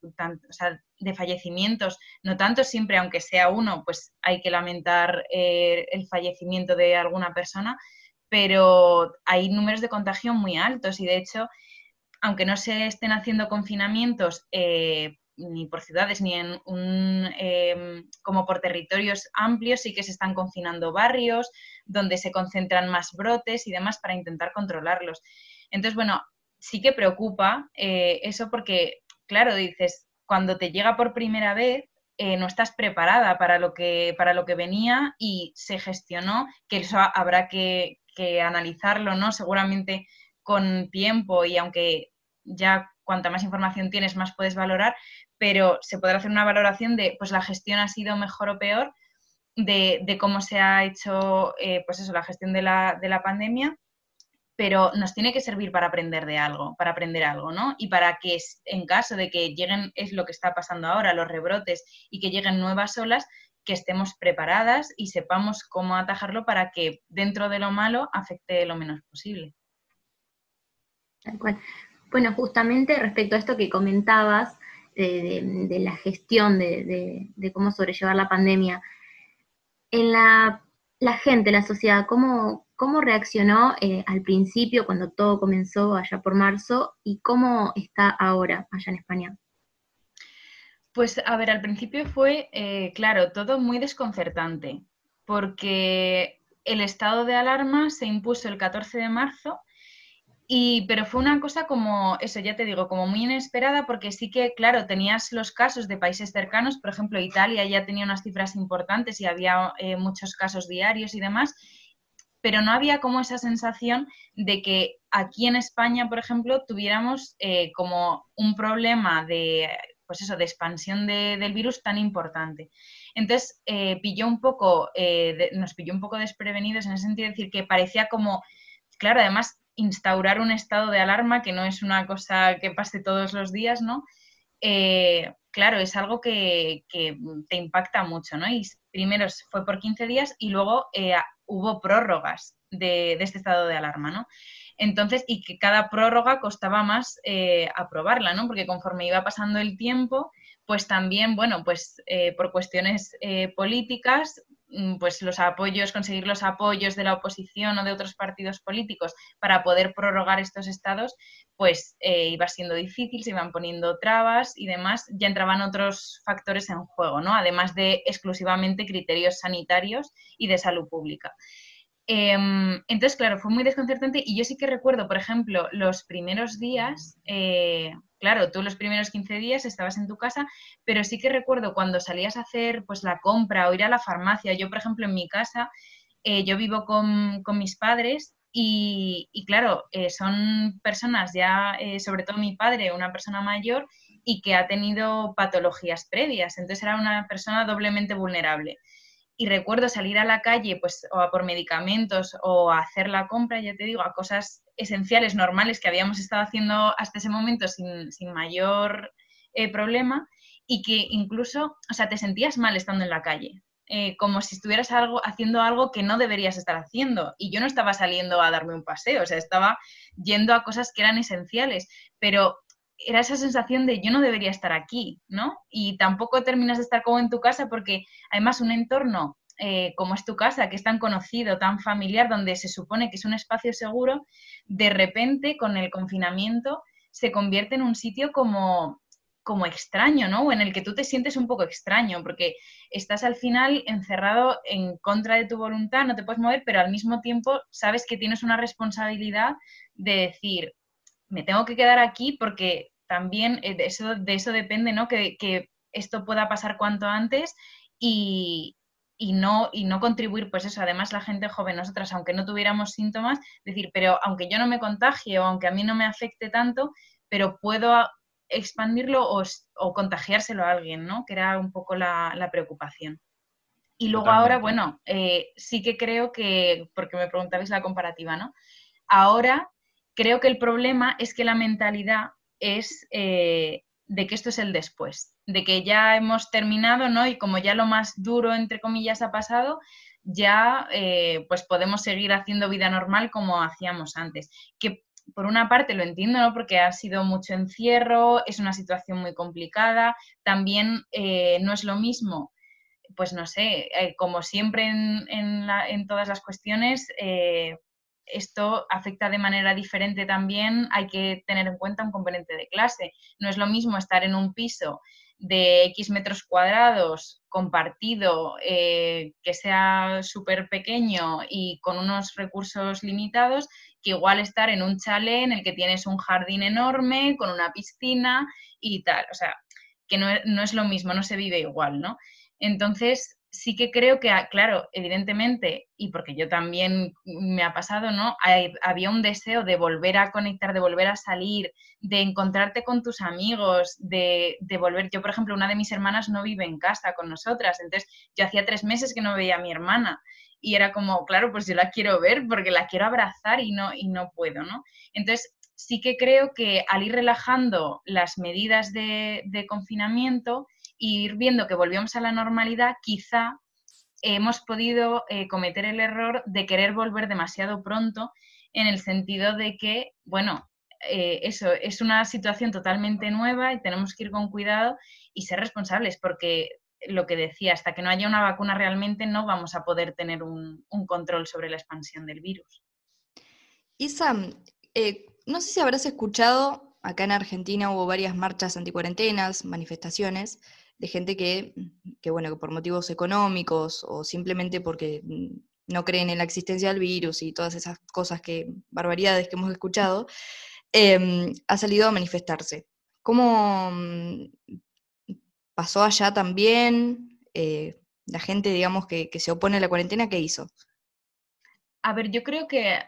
Speaker 6: fallecimientos, no tanto siempre, aunque sea uno, pues hay que lamentar eh, el fallecimiento de alguna persona, pero hay números de contagio muy altos y de hecho, aunque no se estén haciendo confinamientos ni por ciudades ni en un, em, como por territorios amplios, sí que se están confinando barrios donde se concentran más brotes y demás para intentar controlarlos. Entonces, bueno, sí que preocupa eh, eso porque, claro, dices, cuando te llega por primera vez, eh, no estás preparada para lo, que, para lo que venía y se gestionó, que eso habrá que, que analizarlo, ¿no? Seguramente con tiempo y aunque ya cuanta más información tienes, más puedes valorar, pero se podrá hacer una valoración de, pues la gestión ha sido mejor o peor, de, cómo se ha hecho, eh, pues eso, la gestión de la, de la pandemia pero nos tiene que servir para aprender de algo, para aprender algo, ¿no? Y para que en caso de que lleguen, es lo que está pasando ahora, los rebrotes y que lleguen nuevas olas, que estemos preparadas y sepamos cómo atajarlo para que dentro de lo malo afecte lo menos posible.
Speaker 1: Tal cual. Bueno, justamente respecto a esto que comentabas, de, la gestión de, cómo sobrellevar la pandemia, en la, la gente, la sociedad, ¿cómo, ¿Cómo reaccionó eh, al principio cuando todo comenzó allá por marzo y cómo está ahora allá en España?
Speaker 6: Pues a ver, al principio fue, eh, claro, todo muy desconcertante, porque el estado de alarma se impuso el 14 de marzo, y, pero fue una cosa como, eso ya te digo, como muy inesperada, porque sí que, claro, tenías los casos de países cercanos, por ejemplo, Italia ya tenía unas cifras importantes y había eh, muchos casos diarios y demás, pero no había como esa sensación de que aquí en España, por ejemplo, tuviéramos eh, como un problema de, pues eso, de expansión del virus tan importante. Entonces, eh, pilló un poco, eh, nos pilló un poco desprevenidos en el sentido de decir que parecía como, claro, además, instaurar un estado de alarma, que no es una cosa que pase todos los días, ¿no? claro, es algo que, que, te impacta mucho, ¿no? Y primero fue por 15 días y luego hubo prórrogas de, este estado de alarma, ¿no? Entonces, y que cada prórroga costaba más eh, aprobarla, ¿no? Porque conforme iba pasando el tiempo, pues también, bueno, pues eh, por cuestiones eh, políticas, pues los apoyos, conseguir los apoyos de la oposición o de otros partidos políticos para poder prorrogar estos estados, pues iba siendo difícil, se iban poniendo trabas y demás, ya entraban otros factores en juego, ¿no? Además de exclusivamente criterios sanitarios y de salud pública. Em, entonces, claro, fue muy desconcertante y yo sí que recuerdo, por ejemplo, los primeros días, eh, claro, tú los primeros 15 días estabas en tu casa, pero sí que recuerdo cuando salías a hacer pues la compra o ir a la farmacia, yo, por ejemplo, en mi casa, eh, yo vivo con, mis padres y, claro, eh, son personas ya, sobre todo mi padre, una persona mayor y que ha tenido patologías previas, entonces era una persona doblemente vulnerable. Y recuerdo salir a la calle pues o a por medicamentos o a hacer la compra, ya te digo, a cosas esenciales, normales que habíamos estado haciendo hasta ese momento sin, mayor eh, problema y que incluso, o sea, te sentías mal estando en la calle, eh, como si estuvieras algo, haciendo algo que no deberías estar haciendo. Y yo no estaba saliendo a darme un paseo, o sea, estaba yendo a cosas que eran esenciales, pero era esa sensación de yo no debería estar aquí, ¿no? Y tampoco terminas de estar como en tu casa porque además un entorno eh, como es tu casa, que es tan conocido, tan familiar, donde se supone que es un espacio seguro, de repente con el confinamiento se convierte en un sitio como, como extraño, ¿no? O en el que tú te sientes un poco extraño, porque estás al final encerrado en contra de tu voluntad, no te puedes mover, pero al mismo tiempo sabes que tienes una responsabilidad de decir, me tengo que quedar aquí porque también eh, eso, de eso depende, ¿no? Que, esto pueda pasar cuanto antes y, no, y no contribuir, pues eso, además la gente joven, nosotras, aunque no tuviéramos síntomas, decir, pero aunque yo no me contagie o aunque a mí no me afecte tanto, pero puedo expandirlo o, contagiárselo a alguien, ¿no? Que era un poco la, preocupación. Y luego ahora, bueno, eh, sí que creo que, porque me preguntabais la comparativa, ¿no? Ahora creo que el problema es que la mentalidad es eh, de que esto es el después, de que ya hemos terminado, ¿no? Y como ya lo más duro, entre comillas, ha pasado, ya eh, pues podemos seguir haciendo vida normal como hacíamos antes. Que por una parte lo entiendo, ¿no? Porque ha sido mucho encierro, es una situación muy complicada, también eh, no es lo mismo pues no sé, como siempre en, en, todas las cuestiones, esto afecta de manera diferente también, hay que tener en cuenta un componente de clase. No es lo mismo estar en un piso de X metros cuadrados compartido, eh, que sea súper pequeño y con unos recursos limitados, que igual estar en un chalet en el que tienes un jardín enorme, con una piscina y tal. O sea, que no, no es lo mismo, no se vive igual, ¿no? Entonces, sí que creo que, ah, claro, evidentemente, y porque yo también me ha pasado, ¿no? había un deseo de volver a conectar, de volver a salir, de encontrarte con tus amigos, de, volver. Yo, por ejemplo, una de mis hermanas no vive en casa con nosotras, entonces yo hacía tres meses que no veía a mi hermana. Y era como, claro, pues yo la quiero ver porque la quiero abrazar y no, y no puedo, ¿no? Entonces, sí que creo que al ir relajando las medidas de, de confinamiento, y ir viendo que volvíamos a la normalidad, quizá hemos podido eh, cometer el error de querer volver demasiado pronto en el sentido de que, bueno, eh, eso es una situación totalmente nueva y tenemos que ir con cuidado y ser responsables porque lo que decía, hasta que no haya una vacuna realmente no vamos a poder tener un, control sobre la expansión del virus.
Speaker 2: Isa, eh, no sé si habrás escuchado, acá en Argentina hubo varias marchas anticuarentenas, manifestaciones, de gente que, bueno, que por motivos económicos o simplemente porque mm, no creen en la existencia del virus y todas esas cosas que, barbaridades que hemos escuchado, em, ha salido a manifestarse. ¿Cómo mm, pasó allá también? Eh, la gente, digamos, que, que se opone a la cuarentena, ¿qué hizo?
Speaker 6: A ver, yo creo que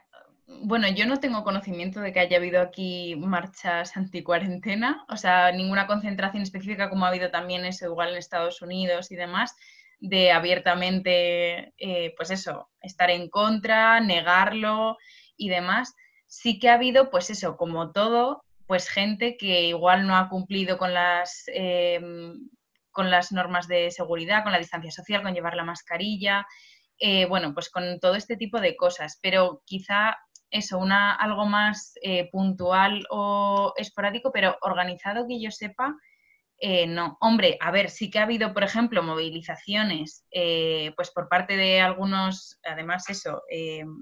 Speaker 6: bueno, yo no tengo conocimiento de que haya habido aquí marchas anticuarentena, o sea, ninguna concentración específica como ha habido también eso igual en Estados Unidos y demás, de abiertamente, eh, pues eso, estar en contra, negarlo y demás. Sí que ha habido, pues eso, como todo, pues gente que igual no ha cumplido con las, em, con las normas de seguridad, con la distancia social, con llevar la mascarilla, eh, bueno, pues con todo este tipo de cosas, pero quizá eso, una, algo más eh, puntual o esporádico, pero organizado que yo sepa, eh, no. Hombre, a ver, sí que ha habido, por ejemplo, movilizaciones, eh, pues por parte de algunos, además eso,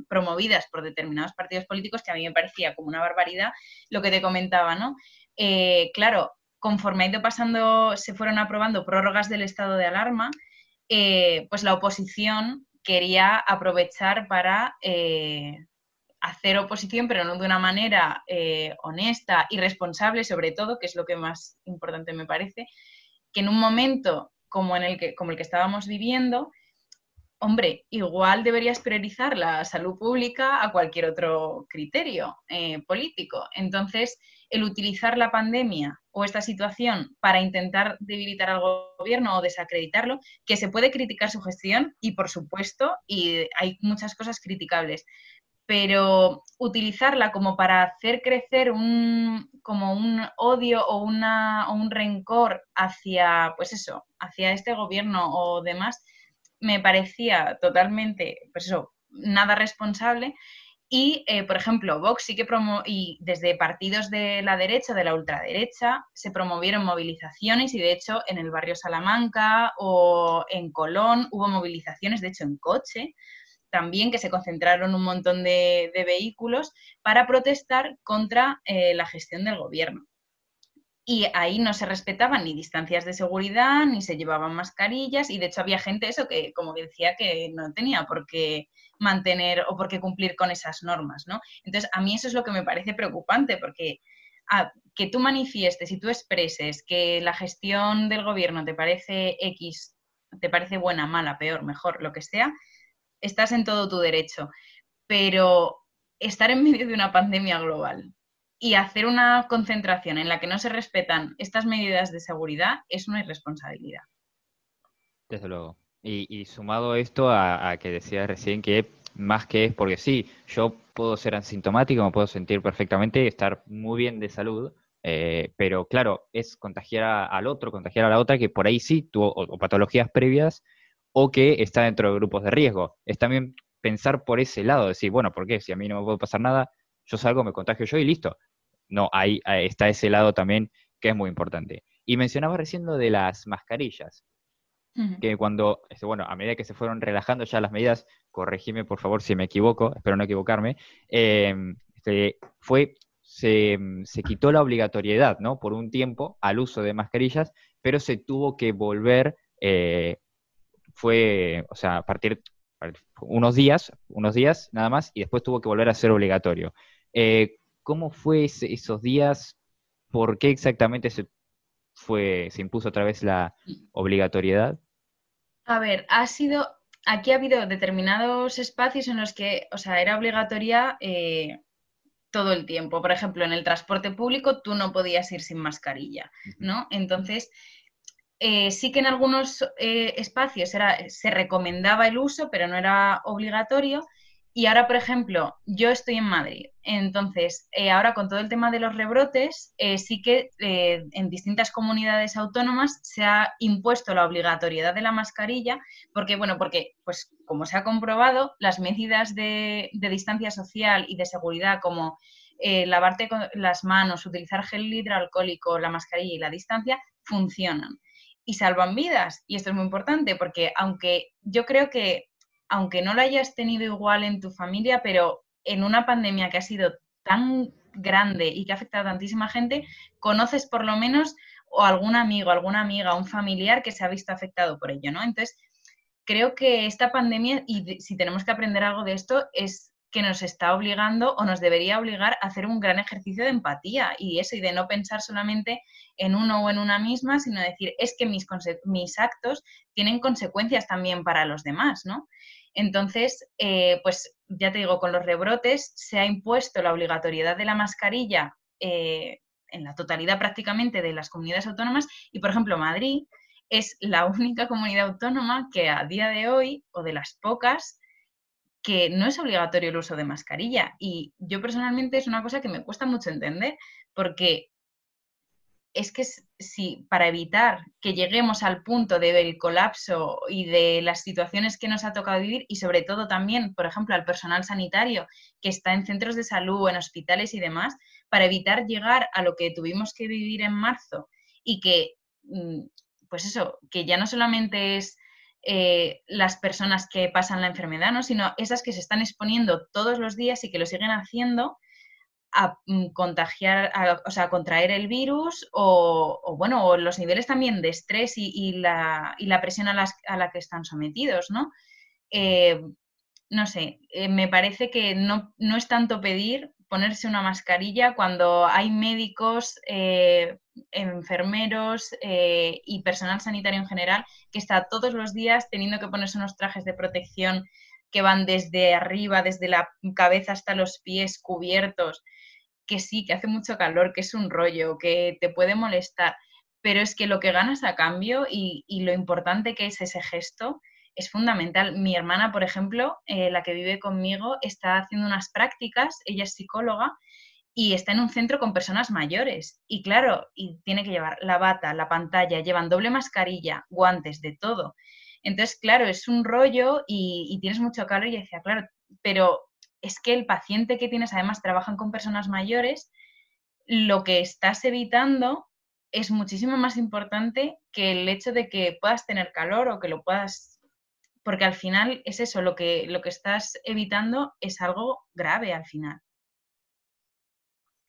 Speaker 6: promovidas por determinados partidos políticos, que a mí me parecía como una barbaridad lo que te comentaba, ¿no? claro, conforme ha ido pasando, se fueron aprobando prórrogas del estado de alarma, pues la oposición quería aprovechar para hacer oposición, pero no de una manera eh, honesta y responsable, sobre todo, que es lo que más importante me parece, que en un momento como, en el, que, como el que estábamos viviendo, hombre, igual deberías priorizar la salud pública a cualquier otro criterio eh, político. Entonces, el utilizar la pandemia o esta situación para intentar debilitar al gobierno o desacreditarlo, que se puede criticar su gestión y, por supuesto, y hay muchas cosas criticables, pero utilizarla como para hacer crecer un, como un odio o, una, o un rencor hacia, pues eso, hacia este gobierno o demás, me parecía totalmente, pues eso, nada responsable. Y, eh, por ejemplo, Vox sí que promo y desde partidos de la derecha, de la ultraderecha, se promovieron movilizaciones y de hecho en el barrio Salamanca o en Colón hubo movilizaciones, de hecho en coche, también que se concentraron un montón de, vehículos para protestar contra eh, la gestión del gobierno. Y ahí no se respetaban ni distancias de seguridad, ni se llevaban mascarillas, y de hecho había gente eso que, como decía, que no tenía por qué mantener o por qué cumplir con esas normas, ¿no? Entonces, a mí eso es lo que me parece preocupante, porque que tú manifiestes y tú expreses que la gestión del gobierno te parece X, te parece buena, mala, peor, mejor, lo que sea, estás en todo tu derecho, pero estar en medio de una pandemia global y hacer una concentración en la que no se respetan estas medidas de seguridad es una irresponsabilidad.
Speaker 3: Desde luego. Y, sumado esto a, que decías recién que más que es porque sí, yo puedo ser asintomático, me puedo sentir perfectamente, estar muy bien de salud, eh, pero claro, es contagiar al otro, contagiar a la otra, que por ahí sí tuvo o patologías previas o que está dentro de grupos de riesgo. Es también pensar por ese lado, decir, bueno, ¿por qué? Si a mí no me puede pasar nada, yo salgo, me contagio yo y listo. No, ahí, está ese lado también que es muy importante. Y mencionaba recién lo de las mascarillas, que cuando, este, bueno, a medida que se fueron relajando ya las medidas, corregime por favor si me equivoco, espero no equivocarme, em, este, fue, se, se, quitó la obligatoriedad, ¿no? Por un tiempo al uso de mascarillas, pero se tuvo que volver, eh, fue, o sea, a partir unos días, unos días nada más, y después tuvo que volver a ser obligatorio. Eh, ¿Cómo fue esos días? ¿Por qué exactamente se fue, se impuso otra vez la obligatoriedad?
Speaker 6: A ver, ha sido, aquí ha habido determinados espacios en los que, o sea, era obligatoria eh, todo el tiempo. Por ejemplo, en el transporte público tú no podías ir sin mascarilla, ¿no? Entonces, eh, sí que en algunos eh, espacios era, se recomendaba el uso, pero no era obligatorio. Y ahora, por ejemplo, yo estoy en Madrid, entonces eh, ahora con todo el tema de los rebrotes, sí que en distintas comunidades autónomas se ha impuesto la obligatoriedad de la mascarilla, porque, bueno, porque, pues como se ha comprobado, las medidas de, de distancia social y de seguridad como lavarte las manos, utilizar gel hidroalcohólico, la mascarilla y la distancia funcionan y salvan vidas. Y esto es muy importante porque aunque yo creo que, aunque no lo hayas tenido igual en tu familia, pero en una pandemia que ha sido tan grande y que ha afectado a tantísima gente, conoces por lo menos o algún amigo, alguna amiga, un familiar que se ha visto afectado por ello, ¿no? Entonces, creo que esta pandemia, y si tenemos que aprender algo de esto, es que nos está obligando o nos debería obligar a hacer un gran ejercicio de empatía y eso, y de no pensar solamente en uno o en una misma, sino decir, es que mis, mis actos tienen consecuencias también para los demás, ¿no? Entonces, eh, pues ya te digo, con los rebrotes se ha impuesto la obligatoriedad de la mascarilla eh, en la totalidad prácticamente de las comunidades autónomas y, por ejemplo, Madrid es la única comunidad autónoma que a día de hoy, o de las pocas, que no es obligatorio el uso de mascarilla. Y yo personalmente es una cosa que me cuesta mucho entender, porque es que si para evitar que lleguemos al punto del colapso y de las situaciones que nos ha tocado vivir y sobre todo también, por ejemplo, al personal sanitario que está en centros de salud, en hospitales y demás, para evitar llegar a lo que tuvimos que vivir en marzo y que, mm, pues eso, que ya no solamente es eh, las personas que pasan la enfermedad, ¿no? sino esas que se están exponiendo todos los días y que lo siguen haciendo a mm, contagiar, o sea, a contraer el virus o, bueno, los niveles también de estrés y, la, presión a, la que están sometidos, ¿no? Eh, no sé, eh, me parece que no, no, es tanto pedir ponerse una mascarilla cuando hay médicos, eh, enfermeros eh, y personal sanitario en general que está todos los días teniendo que ponerse unos trajes de protección que van desde arriba, desde la cabeza hasta los pies cubiertos, que sí, que hace mucho calor, que es un rollo, que te puede molestar, pero es que lo que ganas a cambio y, y lo importante que es ese gesto es fundamental. Mi hermana, por ejemplo, eh, la que vive conmigo, está haciendo unas prácticas, ella es psicóloga y está en un centro con personas mayores. Y claro, y tiene que llevar la bata, la pantalla, llevan doble mascarilla, guantes, de todo. Entonces, claro, es un rollo y, tienes mucho calor y decía, claro, pero es que el paciente que tienes, además, trabajan con personas mayores, lo que estás evitando es muchísimo más importante que el hecho de que puedas tener calor o que lo puedas porque al final es eso, lo que, lo que estás evitando es algo grave al final.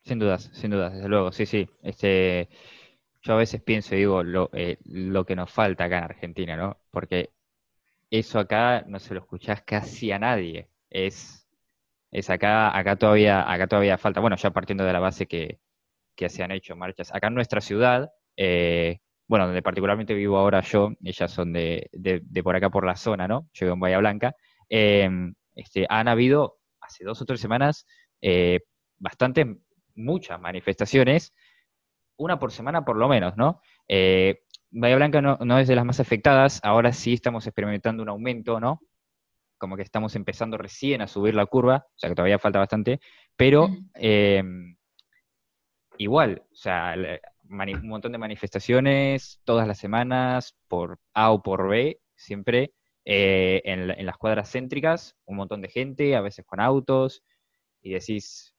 Speaker 3: Sin dudas, sin dudas, desde luego, sí, sí. Este, yo a veces pienso y digo lo, eh, lo que nos falta acá en Argentina, ¿no? Porque eso acá no se lo escuchás casi a nadie. Es, es acá, acá todavía, acá todavía falta, bueno, ya partiendo de la base que, que se han hecho marchas. Acá en nuestra ciudad, eh, bueno, donde particularmente vivo ahora yo, ellas son de, de, por acá por la zona, ¿no? Yo vivo en Bahía Blanca, em, este, han habido hace dos o tres semanas eh, bastantes, muchas manifestaciones, una por semana por lo menos, ¿no? Eh, Bahía Blanca no, no, es de las más afectadas, ahora sí estamos experimentando un aumento, ¿no? Como que estamos empezando recién a subir la curva, o sea que todavía falta bastante, pero em, igual, o sea, un montón de manifestaciones todas las semanas por A o por B, siempre eh, en, las cuadras céntricas, un montón de gente, a veces con autos, y decís,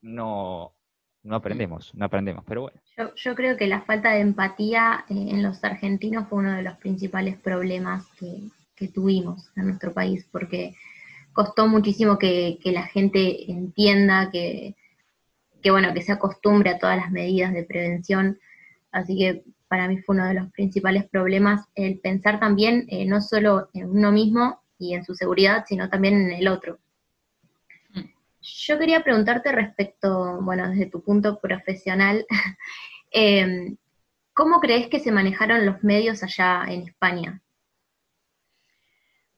Speaker 3: no, no aprendemos, no aprendemos, pero bueno.
Speaker 1: Yo, creo que la falta de empatía eh, en los argentinos fue uno de los principales problemas que, tuvimos en nuestro país, porque costó muchísimo que la gente entienda que que bueno, que se acostumbre a todas las medidas de prevención. Así que para mí fue uno de los principales problemas, el pensar también eh, no solo en uno mismo y en su seguridad, sino también en el otro.
Speaker 6: Mm.
Speaker 1: Yo quería preguntarte respecto, bueno, desde tu punto profesional, em, ¿cómo crees que se manejaron los medios allá en España?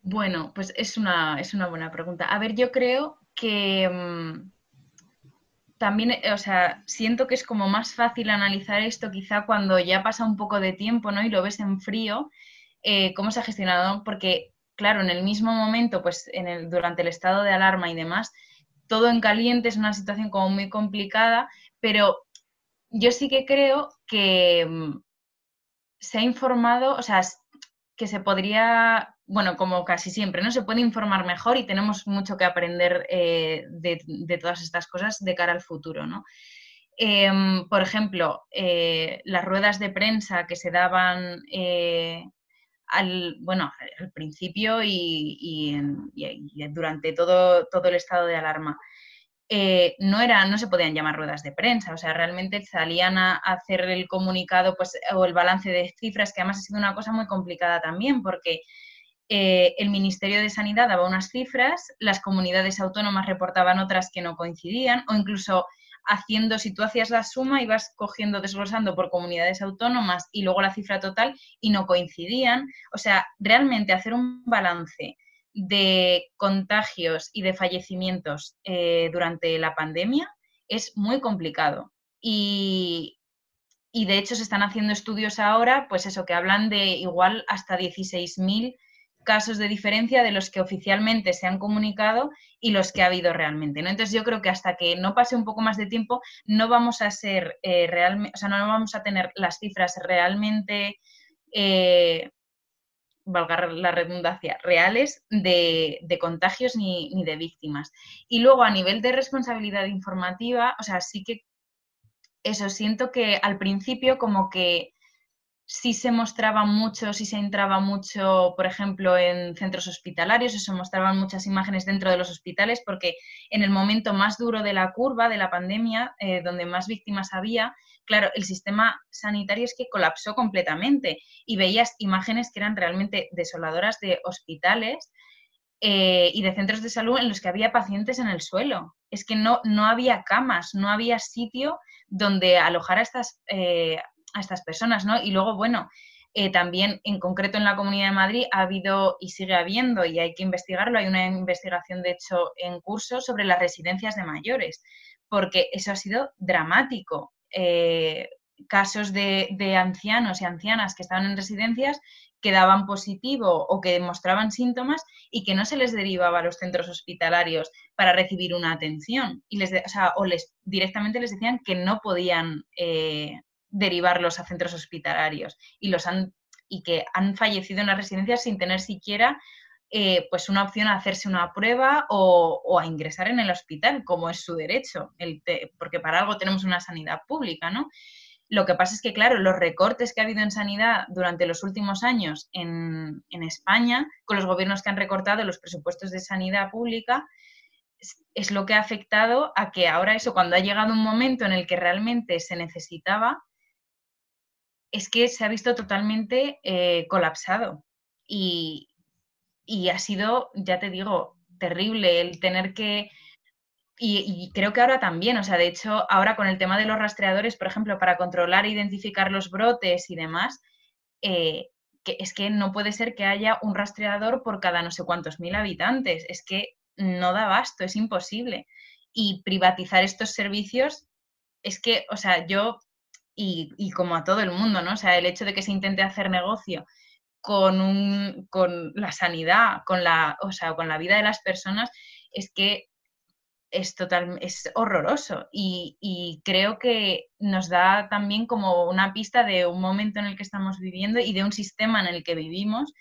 Speaker 6: Bueno, pues es una, es una buena pregunta. A ver, yo creo que mm, también, eh, o sea, siento que es como más fácil analizar esto quizá cuando ya pasa un poco de tiempo, ¿no? Y lo ves en frío, eh, cómo se ha gestionado, porque, claro, en el mismo momento, pues en el, durante el estado de alarma y demás, todo en caliente es una situación como muy complicada, pero yo sí que creo que mm, se ha informado, o sea, que se podría bueno, como casi siempre, ¿no? Se puede informar mejor y tenemos mucho que aprender eh, de, todas estas cosas de cara al futuro, ¿no? Em, por ejemplo, eh, las ruedas de prensa que se daban eh, al, bueno, al principio y, durante todo, todo el estado de alarma. no, era, no se podían llamar ruedas de prensa, o sea, realmente salían a, hacer el comunicado pues, o el balance de cifras, que además ha sido una cosa muy complicada también, porque eh, el Ministerio de Sanidad daba unas cifras, las comunidades autónomas reportaban otras que no coincidían, o incluso haciendo, si tú hacías la suma, ibas cogiendo, desglosando por comunidades autónomas y luego la cifra total y no coincidían. O sea, realmente hacer un balance de contagios y de fallecimientos eh, durante la pandemia es muy complicado. Y, y de hecho se están haciendo estudios ahora, pues eso, que hablan de igual hasta 16.000 casos de diferencia de los que oficialmente se han comunicado y los que ha habido realmente. Entonces yo creo que hasta que no pase un poco más de tiempo no vamos a ser eh, realmente, o sea, no vamos a tener las cifras realmente, eh, valga la redundancia, reales de, contagios ni, ni, de víctimas. Y luego a nivel de responsabilidad informativa, o sea, sí que eso siento que al principio como que sí se mostraba mucho, sí se entraba mucho, por ejemplo, en centros hospitalarios, se mostraban muchas imágenes dentro de los hospitales, porque en el momento más duro de la curva de la pandemia, eh, donde más víctimas había, claro, el sistema sanitario es que colapsó completamente y veías imágenes que eran realmente desoladoras de hospitales. Eh, y de centros de salud en los que había pacientes en el suelo. Es que no, no había camas, no había sitio donde alojar a estas, eh, a estas personas, ¿no? Y luego, bueno, eh, también en concreto en la Comunidad de Madrid ha habido y sigue habiendo, y hay que investigarlo, hay una investigación de hecho en curso sobre las residencias de mayores, porque eso ha sido dramático. Eh, casos de, de, ancianos y ancianas que estaban en residencias que daban positivo o que mostraban síntomas y que no se les derivaba a los centros hospitalarios para recibir una atención y les o, sea, o les directamente les decían que no podían eh, derivarlos a centros hospitalarios y los han y que han fallecido en las residencias sin tener siquiera eh, pues una opción a hacerse una prueba o, a ingresar en el hospital, como es su derecho, el porque para algo tenemos una sanidad pública, ¿no? Lo que pasa es que, claro, los recortes que ha habido en sanidad durante los últimos años en, en España, con los gobiernos que han recortado los presupuestos de sanidad pública, es, es lo que ha afectado a que ahora eso, cuando ha llegado un momento en el que realmente se necesitaba, es que se ha visto totalmente eh, colapsado y, ha sido, ya te digo, terrible el tener que... Y, creo que ahora también, o sea, de hecho, ahora con el tema de los rastreadores, por ejemplo, para controlar e identificar los brotes y demás, eh, es que no puede ser que haya un rastreador por cada no sé cuántos mil habitantes, es que no da basto, es imposible. Y privatizar estos servicios, es que, o sea, yo y, como a todo el mundo, ¿no? O sea, el hecho de que se intente hacer negocio con, un, con la sanidad, con la, o sea, con la vida de las personas, es que es total, es horroroso y, y, creo que nos da también como una pista de un momento en el que estamos viviendo y de un sistema en el que vivimos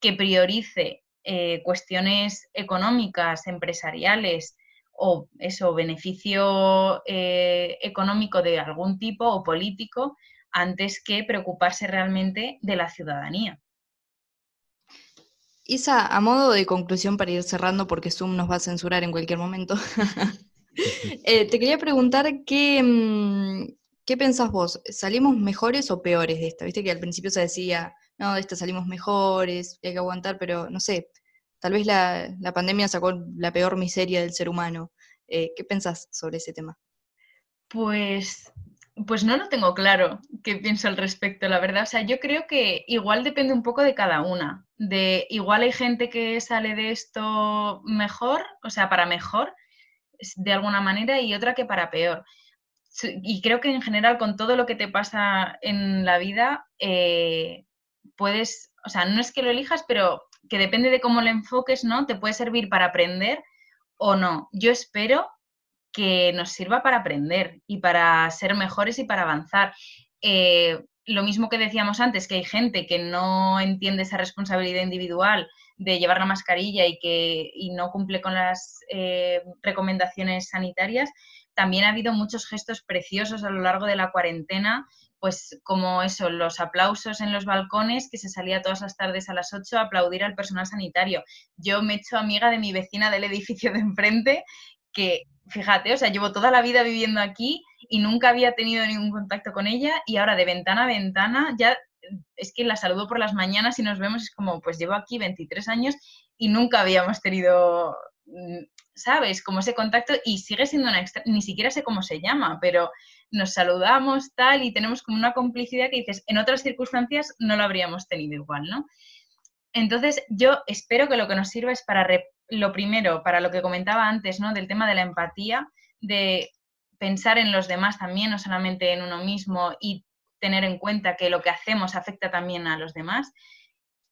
Speaker 6: que priorice eh, cuestiones económicas, empresariales, o eso, beneficio eh, económico de algún tipo o político antes que preocuparse realmente de la ciudadanía.
Speaker 2: Isa, a modo de conclusión para ir cerrando, porque Zoom nos va a censurar en cualquier momento, eh, te quería preguntar qué, mm, ¿qué pensás vos? ¿Salimos mejores o peores de esta? Viste que al principio se decía, no, de esta salimos mejores, hay que aguantar, pero no sé, tal vez la, pandemia sacó la peor miseria del ser humano. Eh, ¿Qué pensás sobre ese tema?
Speaker 6: Pues, pues no lo tengo claro qué pienso al respecto, la verdad. O sea, yo creo que igual depende un poco de cada una. De igual hay gente que sale de esto mejor, o sea, para mejor, de alguna manera, y otra que para peor. Y creo que en general con todo lo que te pasa en la vida, eh, puedes, o sea, no es que lo elijas, pero que depende de cómo lo enfoques, ¿no? Te puede servir para aprender o no. Yo espero que nos sirva para aprender y para ser mejores y para avanzar. Eh, lo mismo que decíamos antes, que hay gente que no entiende esa responsabilidad individual de llevar la mascarilla y que y no cumple con las eh, recomendaciones sanitarias, también ha habido muchos gestos preciosos a lo largo de la cuarentena, pues como eso, los aplausos en los balcones, que se salía todas las tardes a las 8 a aplaudir al personal sanitario. Yo me he hecho amiga de mi vecina del edificio de enfrente, que fíjate, o sea, llevo toda la vida viviendo aquí y nunca había tenido ningún contacto con ella y ahora de ventana a ventana ya es que la saludo por las mañanas y nos vemos, es como, pues llevo aquí 23 años y nunca habíamos tenido, mm, ¿sabes? Como ese contacto y sigue siendo una extra, ni siquiera sé cómo se llama, pero nos saludamos tal y tenemos como una complicidad que dices, en otras circunstancias no lo habríamos tenido igual, ¿no? Entonces, yo espero que lo que nos sirva es para, lo primero, para lo que comentaba antes, ¿no? Del tema de la empatía, de pensar en los demás también, no solamente en uno mismo y tener en cuenta que lo que hacemos afecta también a los demás.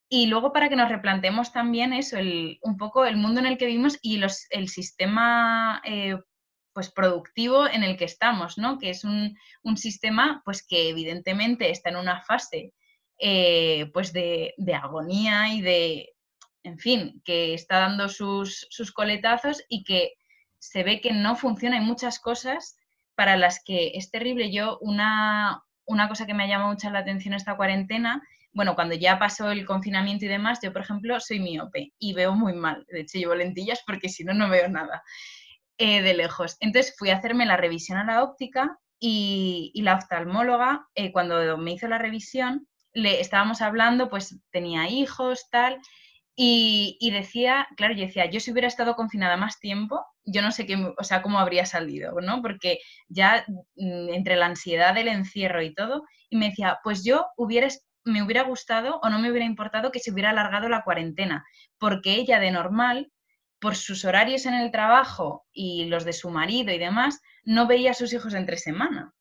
Speaker 6: Y luego para que nos replanteemos también eso, el, un poco el mundo en el que vivimos y los, el sistema eh, pues productivo en el que estamos, ¿no? Que es un, un, sistema pues que evidentemente está en una fase eh, pues de, de, agonía y de, en fin, que está dando sus, sus coletazos y que se ve que no funciona. Hay muchas cosas para las que es terrible. Yo, una, una cosa que me ha llamado mucho la atención esta cuarentena, bueno, cuando ya pasó el confinamiento y demás, yo, por ejemplo, soy miope y veo muy mal. De hecho, llevo lentillas porque si no, no veo nada eh, de lejos. Entonces fui a hacerme la revisión a la óptica y, la oftalmóloga, eh, cuando me hizo la revisión, le estábamos hablando, pues tenía hijos, tal, y, decía, claro, yo decía, yo si hubiera estado confinada más tiempo, yo no sé qué, o sea, cómo habría salido, ¿no? Porque ya mm, entre la ansiedad del encierro y todo, y me decía, pues yo me hubiera gustado o no me hubiera importado que se hubiera alargado la cuarentena, porque ella de normal, por sus horarios en el trabajo y los de su marido y demás, no veía a sus hijos entre semana.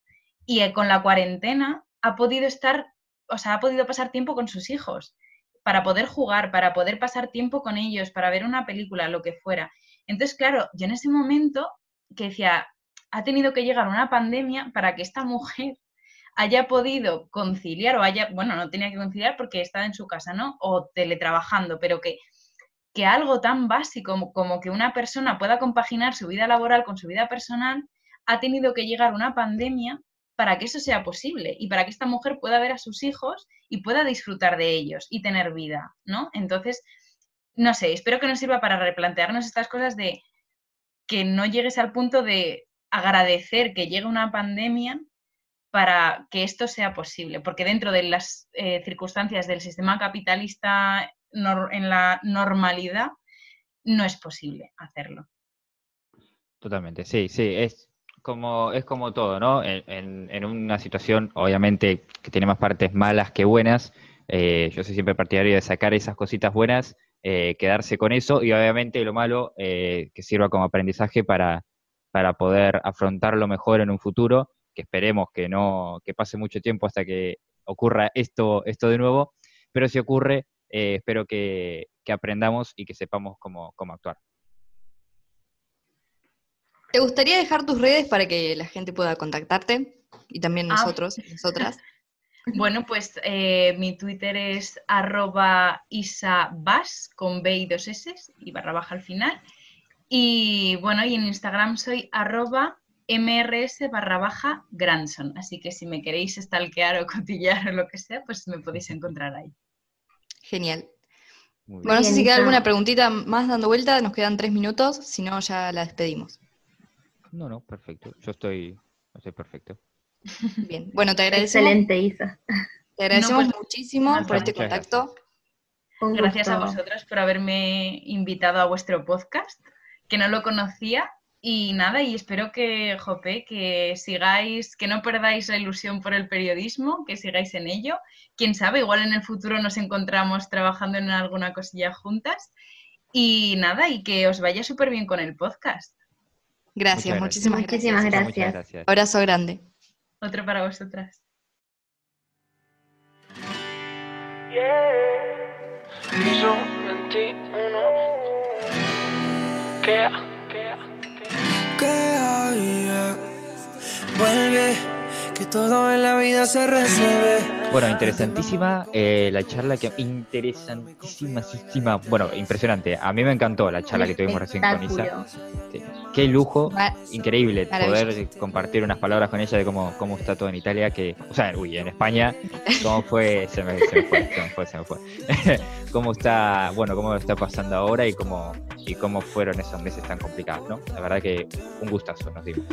Speaker 6: Y eh, con la cuarentena ha podido estar, o sea, ha podido pasar tiempo con sus hijos para poder jugar, para poder pasar tiempo con ellos, para ver una película, lo que fuera. Entonces, claro, yo en ese momento que decía, ha tenido que llegar una pandemia para que esta mujer haya podido conciliar o haya, bueno, no tenía que conciliar porque estaba en su casa, ¿no? O teletrabajando, pero que, que algo tan básico como, que una persona pueda compaginar su vida laboral con su vida personal, ha tenido que llegar una pandemia para que eso sea posible y para que esta mujer pueda ver a sus hijos y pueda disfrutar de ellos y tener vida, ¿no? Entonces, no sé, espero que nos sirva para replantearnos estas cosas de que no llegues al punto de agradecer que llegue una pandemia para que esto sea posible, porque dentro de las eh, circunstancias del sistema capitalista en la normalidad no es posible hacerlo.
Speaker 3: Totalmente, sí, sí, es como, es como todo, ¿no? En, en una situación, obviamente, que tiene más partes malas que buenas, eh, yo soy siempre partidario de sacar esas cositas buenas eh, quedarse con eso y obviamente lo malo eh, que sirva como aprendizaje para, para poder afrontarlo mejor en un futuro, que esperemos que no que pase mucho tiempo hasta que ocurra esto, esto de nuevo, pero si ocurre, eh, espero que, que, aprendamos y que sepamos cómo, cómo actuar.
Speaker 2: ¿Te gustaría dejar tus redes para que la gente pueda contactarte? Y también ah. nosotros, nosotras.
Speaker 6: Bueno, pues eh, mi Twitter es arroba isabas con B y dos S y barra baja al final. Y bueno, y en Instagram soy arroba mrs barra baja grandson. Así que si me queréis stalkear o cotillar o lo que sea, pues me podéis encontrar ahí.
Speaker 2: Genial. Bueno, no sé si queda alguna preguntita más dando vuelta, nos quedan tres minutos, si no ya la despedimos.
Speaker 3: No, no, perfecto. Yo estoy, estoy perfecto.
Speaker 2: Bien, bueno, te agradecemos,
Speaker 1: Excelente, Isa.
Speaker 2: te agradecemos
Speaker 6: No, pues,
Speaker 2: muchísimo por este
Speaker 3: gracias.
Speaker 2: contacto.
Speaker 1: Un
Speaker 6: Gracias a vosotros por haberme invitado a vuestro podcast, que no lo conocía. Y nada, y espero que, Jope, que sigáis, que no perdáis la ilusión por el periodismo, que sigáis en ello. Quién sabe, igual en el futuro nos encontramos trabajando en alguna cosilla juntas. Y nada, y que os vaya súper bien con el podcast.
Speaker 2: Gracias,
Speaker 3: Muchas
Speaker 2: muchísimas gracias.
Speaker 1: Muchísimas
Speaker 3: Muchas
Speaker 1: gracias.
Speaker 3: gracias.
Speaker 2: Abrazo grande.
Speaker 6: Otro para vosotras.
Speaker 4: Piso 21. ¿Qué?
Speaker 7: Que hay, vuelve, que todo en la vida se resuelve.
Speaker 3: Bueno, interesantísima eh, la charla que interesantísima, bueno, impresionante. A mí me encantó la charla que tuvimos recién con Isa. Sí. Qué lujo, increíble poder compartir unas palabras con ella de cómo, cómo está todo en Italia, que, o sea, uy, en España, cómo fue, se me, se me fue, se me fue, se me fue. Cómo está, bueno, cómo está pasando ahora y cómo, y cómo fueron esos meses tan complicados, ¿no? La verdad que un gustazo nos dimos.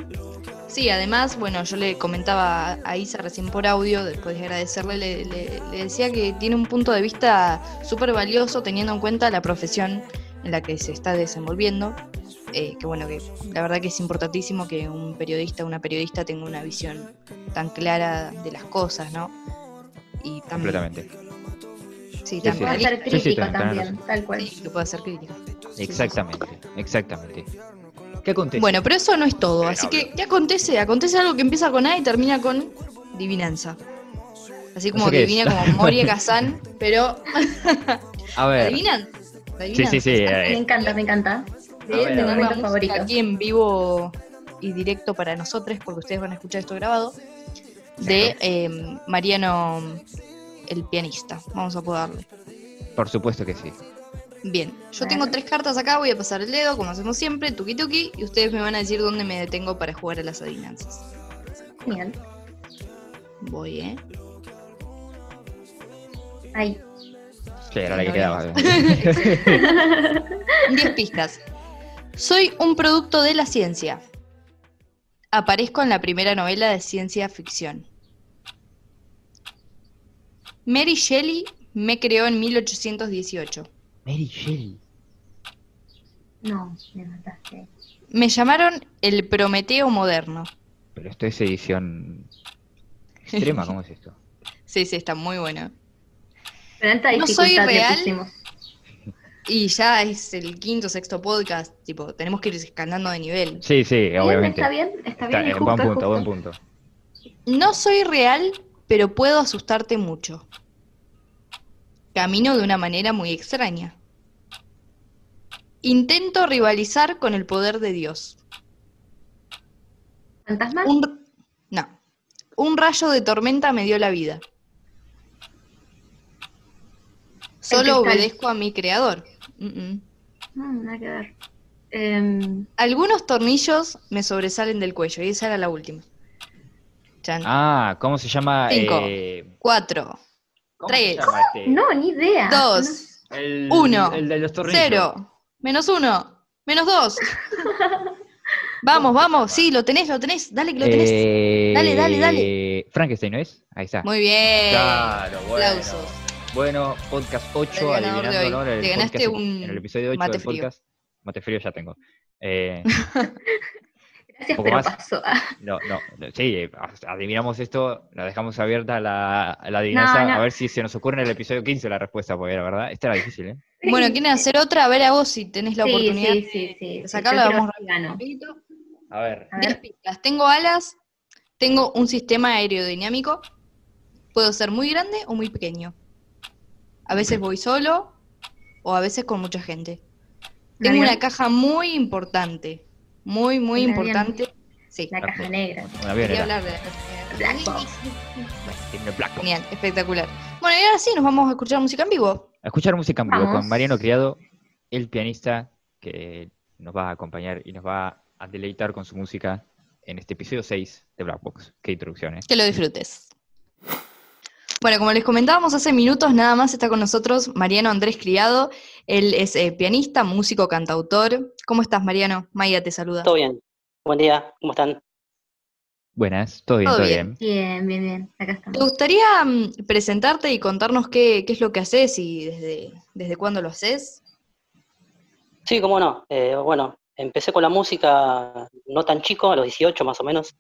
Speaker 2: Sí, además, bueno, yo le comentaba a Isa recién por audio, después de agradecerle, le, le- le decía que tiene un punto de vista súper valioso teniendo en cuenta la profesión en la que se está desenvolviendo. eh, que bueno, que la verdad que es importantísimo que un periodista, una periodista tenga una visión tan clara de las cosas, ¿no? Y
Speaker 3: Completamente.
Speaker 2: Sí,
Speaker 3: Sí,
Speaker 2: tan
Speaker 3: sí.
Speaker 1: Puede ser
Speaker 3: tenés
Speaker 1: también, tal cual.
Speaker 2: sí, que pueda ser crítica.
Speaker 3: Exactamente, exactamente. ¿Qué acontece?
Speaker 2: Bueno, pero eso no es todo. Así que, ¿qué acontece? Acontece algo que empieza con A y termina con divinanza. Así como divina como Moria Kazan, pero
Speaker 3: a ver.
Speaker 2: adivinan.
Speaker 3: Sí, sí, sí.
Speaker 1: Me
Speaker 3: eh,
Speaker 1: encanta, me encanta.
Speaker 3: A ver,
Speaker 1: mi momento favorito.
Speaker 2: aquí en vivo y directo para nosotros, porque ustedes van a escuchar esto grabado, de eh, Mariano, el pianista. Vamos a poderle.
Speaker 3: por supuesto que sí.
Speaker 2: Bien, yo tengo tres cartas acá, voy a pasar el dedo, como hacemos siempre, tuki tuki, y ustedes me van a decir dónde me detengo para jugar a las adivinanzas.
Speaker 1: Genial.
Speaker 2: Voy, ¿eh?
Speaker 1: Ay,
Speaker 3: Sí, era la que quedaba.
Speaker 2: 10 pistas. Soy un producto de la ciencia. Aparezco en la primera novela de ciencia ficción. Mary Shelley me creó en 1818.
Speaker 3: Mary Shelley.
Speaker 1: no, me mataste.
Speaker 2: Me llamaron el Prometeo moderno.
Speaker 3: Pero esto es edición extrema, ¿cómo es esto?
Speaker 2: Sí, sí, está muy bueno. No soy real. Y ya es el quinto, sexto podcast. Tipo, tenemos que ir escalando de nivel.
Speaker 3: Sí, sí,
Speaker 1: Bien,
Speaker 3: obviamente.
Speaker 1: Está bien, está
Speaker 3: Está-
Speaker 1: bien. es
Speaker 3: buen
Speaker 1: justo, es
Speaker 3: punto, buen punto.
Speaker 2: No soy real, pero puedo asustarte mucho. Camino de una manera muy extraña. Intento rivalizar con el poder de Dios.
Speaker 1: ¿Fantasmas?
Speaker 2: Un, no. Un rayo de tormenta me dio la vida. Solo obedezco a mi creador. Mm. Mm,
Speaker 1: nada que ver. Em,
Speaker 2: Algunos tornillos me sobresalen del cuello y esa era la última. Chan.
Speaker 3: Ah, ¿cómo se llama?
Speaker 2: Cinco.
Speaker 3: Eh,
Speaker 2: Cuatro,
Speaker 3: ¿cómo
Speaker 2: Tres.
Speaker 3: se llama este?
Speaker 1: no, ni idea.
Speaker 2: dos,
Speaker 3: El,
Speaker 2: Uno.
Speaker 3: El de los tornillos.
Speaker 2: cero, menos uno, menos dos. Vamos, vamos, sí, lo tenés, lo tenés, dale que lo tenés.
Speaker 3: Eh,
Speaker 2: Dale, dale, dale.
Speaker 3: Frankenstein, ¿no es? Ahí está.
Speaker 2: Muy bien.
Speaker 3: Claro, bueno.
Speaker 2: Aplausos.
Speaker 3: Bueno, podcast 8,
Speaker 2: El ganador de
Speaker 3: adivinando, el
Speaker 2: Te ganaste
Speaker 3: podcast-
Speaker 2: un
Speaker 3: En el episodio 8
Speaker 2: mate
Speaker 3: del
Speaker 2: frío.
Speaker 3: podcast. Mate frío ya tengo. Eh,
Speaker 1: Gracias, pero
Speaker 3: más.
Speaker 1: pasó.
Speaker 3: no, no, no, sí, adivinamos esto, la dejamos abierta la, la adivinanza,
Speaker 1: No, no.
Speaker 3: a ver si se nos ocurre en el episodio 15 la respuesta, porque la verdad, esta era difícil, ¿eh?
Speaker 2: Bueno, ¿quieren hacer otra? A ver a vos si tenés la
Speaker 1: sí,
Speaker 2: oportunidad.
Speaker 1: sí, sí, sí.
Speaker 2: de
Speaker 1: sí,
Speaker 2: sacarla, vamos rapidito.
Speaker 3: A ver.
Speaker 1: A
Speaker 2: Diez
Speaker 1: ver,
Speaker 2: pistas. Tengo alas, tengo un sistema aerodinámico, puedo ser muy grande o muy pequeño. A veces voy solo o a veces con mucha gente. Tengo una caja muy importante, muy, muy importante. Sí,
Speaker 1: la caja negra.
Speaker 3: Un avión
Speaker 2: quería hablar de la caja
Speaker 1: Black box.
Speaker 3: Tiene Black Box.
Speaker 2: Genial, espectacular. Bueno, y ahora sí, nos vamos a escuchar música en vivo.
Speaker 3: A escuchar música en vivo
Speaker 1: Vamos.
Speaker 3: con Mariano Criado, el pianista que nos va a acompañar y nos va a deleitar con su música en este episodio 6 de Black Box. Qué introducción, ¿eh?
Speaker 2: Que lo disfrutes. Bueno, como les comentábamos hace minutos, nada más está con nosotros Mariano Andrés Criado. Él es eh, pianista, músico, cantautor. ¿Cómo estás, Mariano? Maya te saluda.
Speaker 8: Todo bien. Buen día, ¿cómo están?
Speaker 3: Buenas, todo bien,
Speaker 2: Todo
Speaker 3: todo
Speaker 2: bien.
Speaker 3: bien.
Speaker 1: Bien, bien, bien. Acá
Speaker 2: ¿Te
Speaker 1: estamos.
Speaker 2: gustaría mm, presentarte y contarnos qué, qué es lo que haces y desde, desde cuándo lo haces?
Speaker 8: Sí, cómo no. Eh, bueno, empecé con la música no tan chico, a los 18 más o menos.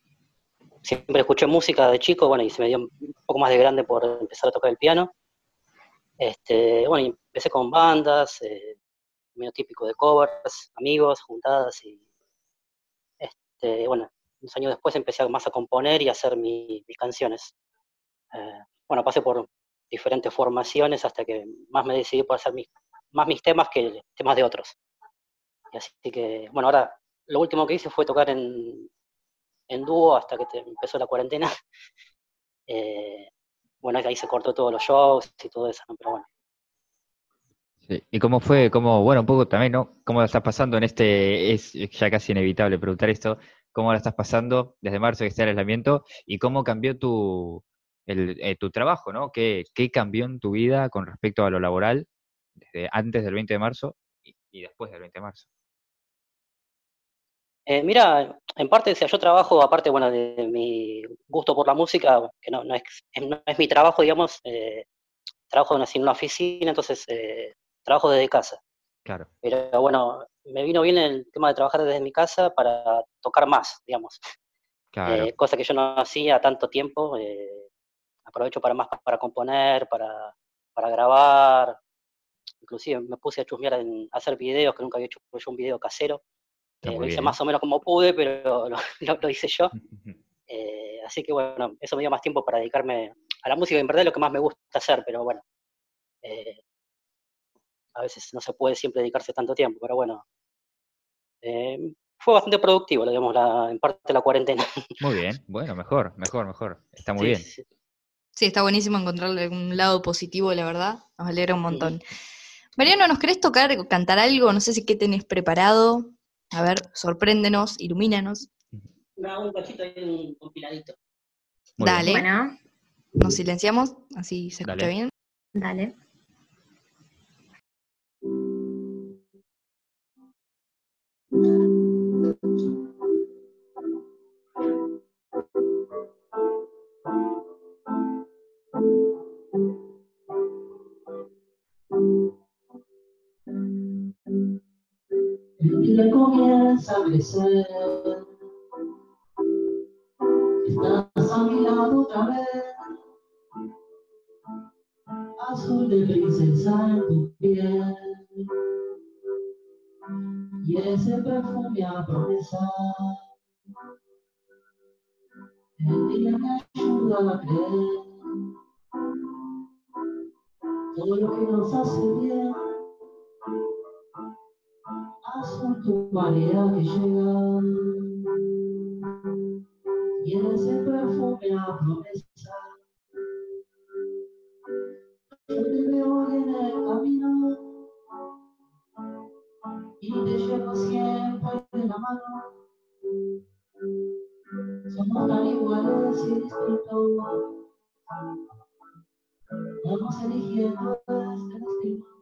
Speaker 8: Siempre escuché música de chico, bueno, y se me dio un poco más de grande por empezar a tocar el piano. Este, bueno, empecé con bandas, eh, medio típico de covers, amigos, juntadas y este, bueno, unos años después empecé más a componer y hacer mi- mis canciones. Eh, bueno, pasé por diferentes formaciones hasta que más me decidí por hacer mis, más mis temas que temas de otros. Y así que, bueno, ahora lo último que hice fue tocar en, en dúo hasta que te- empezó la cuarentena. Eh, bueno, ahí se cortó todos los shows y todo eso, ¿no? Pero bueno.
Speaker 3: ¿Y cómo fue, cómo, bueno, un poco también, ¿no? ¿Cómo la estás pasando en este, es ya casi inevitable preguntar esto, ¿cómo la estás pasando desde marzo que está el aislamiento y cómo cambió tu, el, eh, tu trabajo, ¿no? ¿Qué, ¿Qué cambió en tu vida con respecto a lo laboral desde antes del 20 de marzo y después del 20 de marzo?
Speaker 8: Eh, mira, en parte, o sea, yo trabajo, aparte, bueno, de mi gusto por la música, que no, no es, no es mi trabajo, digamos, eh, trabajo en una, oficina, entonces eh, trabajo desde casa.
Speaker 3: Claro,
Speaker 8: Pero bueno, me vino bien el tema de trabajar desde mi casa para tocar más, digamos.
Speaker 3: claro.
Speaker 8: Eh, cosa que yo no hacía tanto tiempo. eh, aprovecho para más para componer, para, para grabar. Inclusive me puse a chusmear en hacer videos, que nunca había hecho yo un video casero.
Speaker 3: Está
Speaker 8: Eh, lo hice
Speaker 3: bien.
Speaker 8: más o menos como pude, pero lo, lo- lo hice yo. Eh, así que bueno, eso me dio más tiempo para dedicarme a la música, en verdad es lo que más me gusta hacer, pero bueno, eh, a veces no se puede siempre dedicarse tanto tiempo, pero bueno, eh, fue bastante productivo, digamos, la, en parte la cuarentena.
Speaker 3: Muy bien, bueno, mejor, mejor, mejor. Está muy
Speaker 8: Sí,
Speaker 3: bien.
Speaker 8: sí.
Speaker 2: Sí, está buenísimo encontrarle algún lado positivo, la verdad. Nos alegra un montón. Mariano, ¿nos querés tocar, cantar algo? No sé si qué tenés preparado. A ver, sorpréndenos, ilumínanos.
Speaker 8: un cachito ahí, un compiladito.
Speaker 3: Muy bien.
Speaker 2: Dale.
Speaker 1: Bueno,
Speaker 2: Nos silenciamos, así se escucha
Speaker 3: Dale.
Speaker 2: bien.
Speaker 1: dale.
Speaker 9: El día comienza a crecer. Estás a mi lado otra vez. Azul de princesa en tu piel. Y ese perfume a promesa. El día me ayuda a creer. Todo lo que nos hace bien. Azul tu marea que llega y ese perfume a promesa. Yo te veo en el camino y te llevo siempre de la mano. Somos tan iguales y distintos. Vamos eligiendo este destino.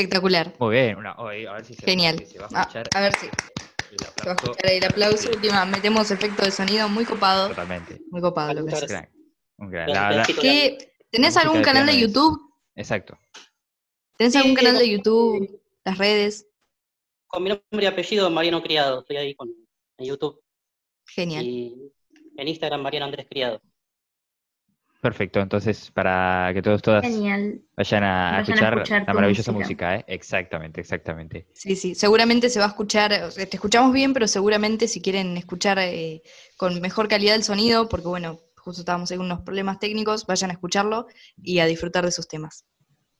Speaker 2: Espectacular.
Speaker 3: Muy bien, una, a ver si se,
Speaker 2: Genial.
Speaker 3: si se va a
Speaker 2: Ah, ver si
Speaker 3: el
Speaker 2: se va a
Speaker 3: aplauso.
Speaker 2: escuchar ahí el aplauso. Última, metemos efecto de sonido muy copado.
Speaker 3: Totalmente.
Speaker 2: Muy copado lo que.
Speaker 3: Gran, un gran- la- la-.
Speaker 2: ¿Qué- ¿Tenés
Speaker 3: La
Speaker 2: algún canal de
Speaker 3: es-
Speaker 2: YouTube?
Speaker 3: exacto.
Speaker 2: ¿Tenés
Speaker 8: Sí,
Speaker 2: algún canal de YouTube? ¿Las redes?
Speaker 8: Con mi nombre y apellido, Mariano Criado, estoy ahí con, en YouTube.
Speaker 2: Genial.
Speaker 8: Y en Instagram, Mariano Andrés Criado.
Speaker 3: Perfecto, entonces para que todos todas
Speaker 1: Genial.
Speaker 3: vayan a, escuchar, la maravillosa
Speaker 1: música.
Speaker 3: música, ¿eh? Exactamente, exactamente.
Speaker 2: Sí, sí, seguramente se va a escuchar, o sea, te escuchamos bien, pero seguramente si quieren escuchar eh, con mejor calidad el sonido, porque bueno, justo estábamos en unos problemas técnicos, vayan a escucharlo y a disfrutar de sus temas.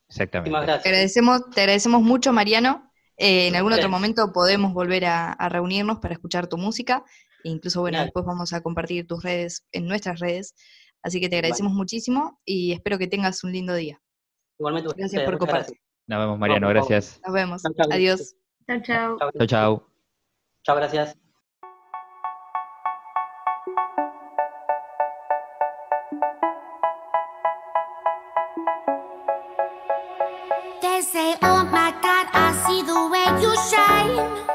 Speaker 3: Exactamente.
Speaker 2: Te
Speaker 8: gracias.
Speaker 2: agradecemos, te agradecemos mucho, Mariano. Eh, en algún otro momento podemos volver a, a reunirnos para escuchar tu música. E incluso, bueno, después vamos a compartir tus redes en nuestras redes. Así que te agradecemos muchísimo y espero que tengas un lindo día.
Speaker 8: Igualmente
Speaker 2: Gracias
Speaker 8: ustedes,
Speaker 2: por compartir.
Speaker 8: gracias.
Speaker 3: Nos vemos, Mariano, gracias.
Speaker 2: Nos vemos.
Speaker 8: Chau, chau.
Speaker 2: Adiós.
Speaker 1: Chao, chao.
Speaker 8: Chao,
Speaker 3: Chau, chau.
Speaker 8: Chao, gracias.
Speaker 10: Oh.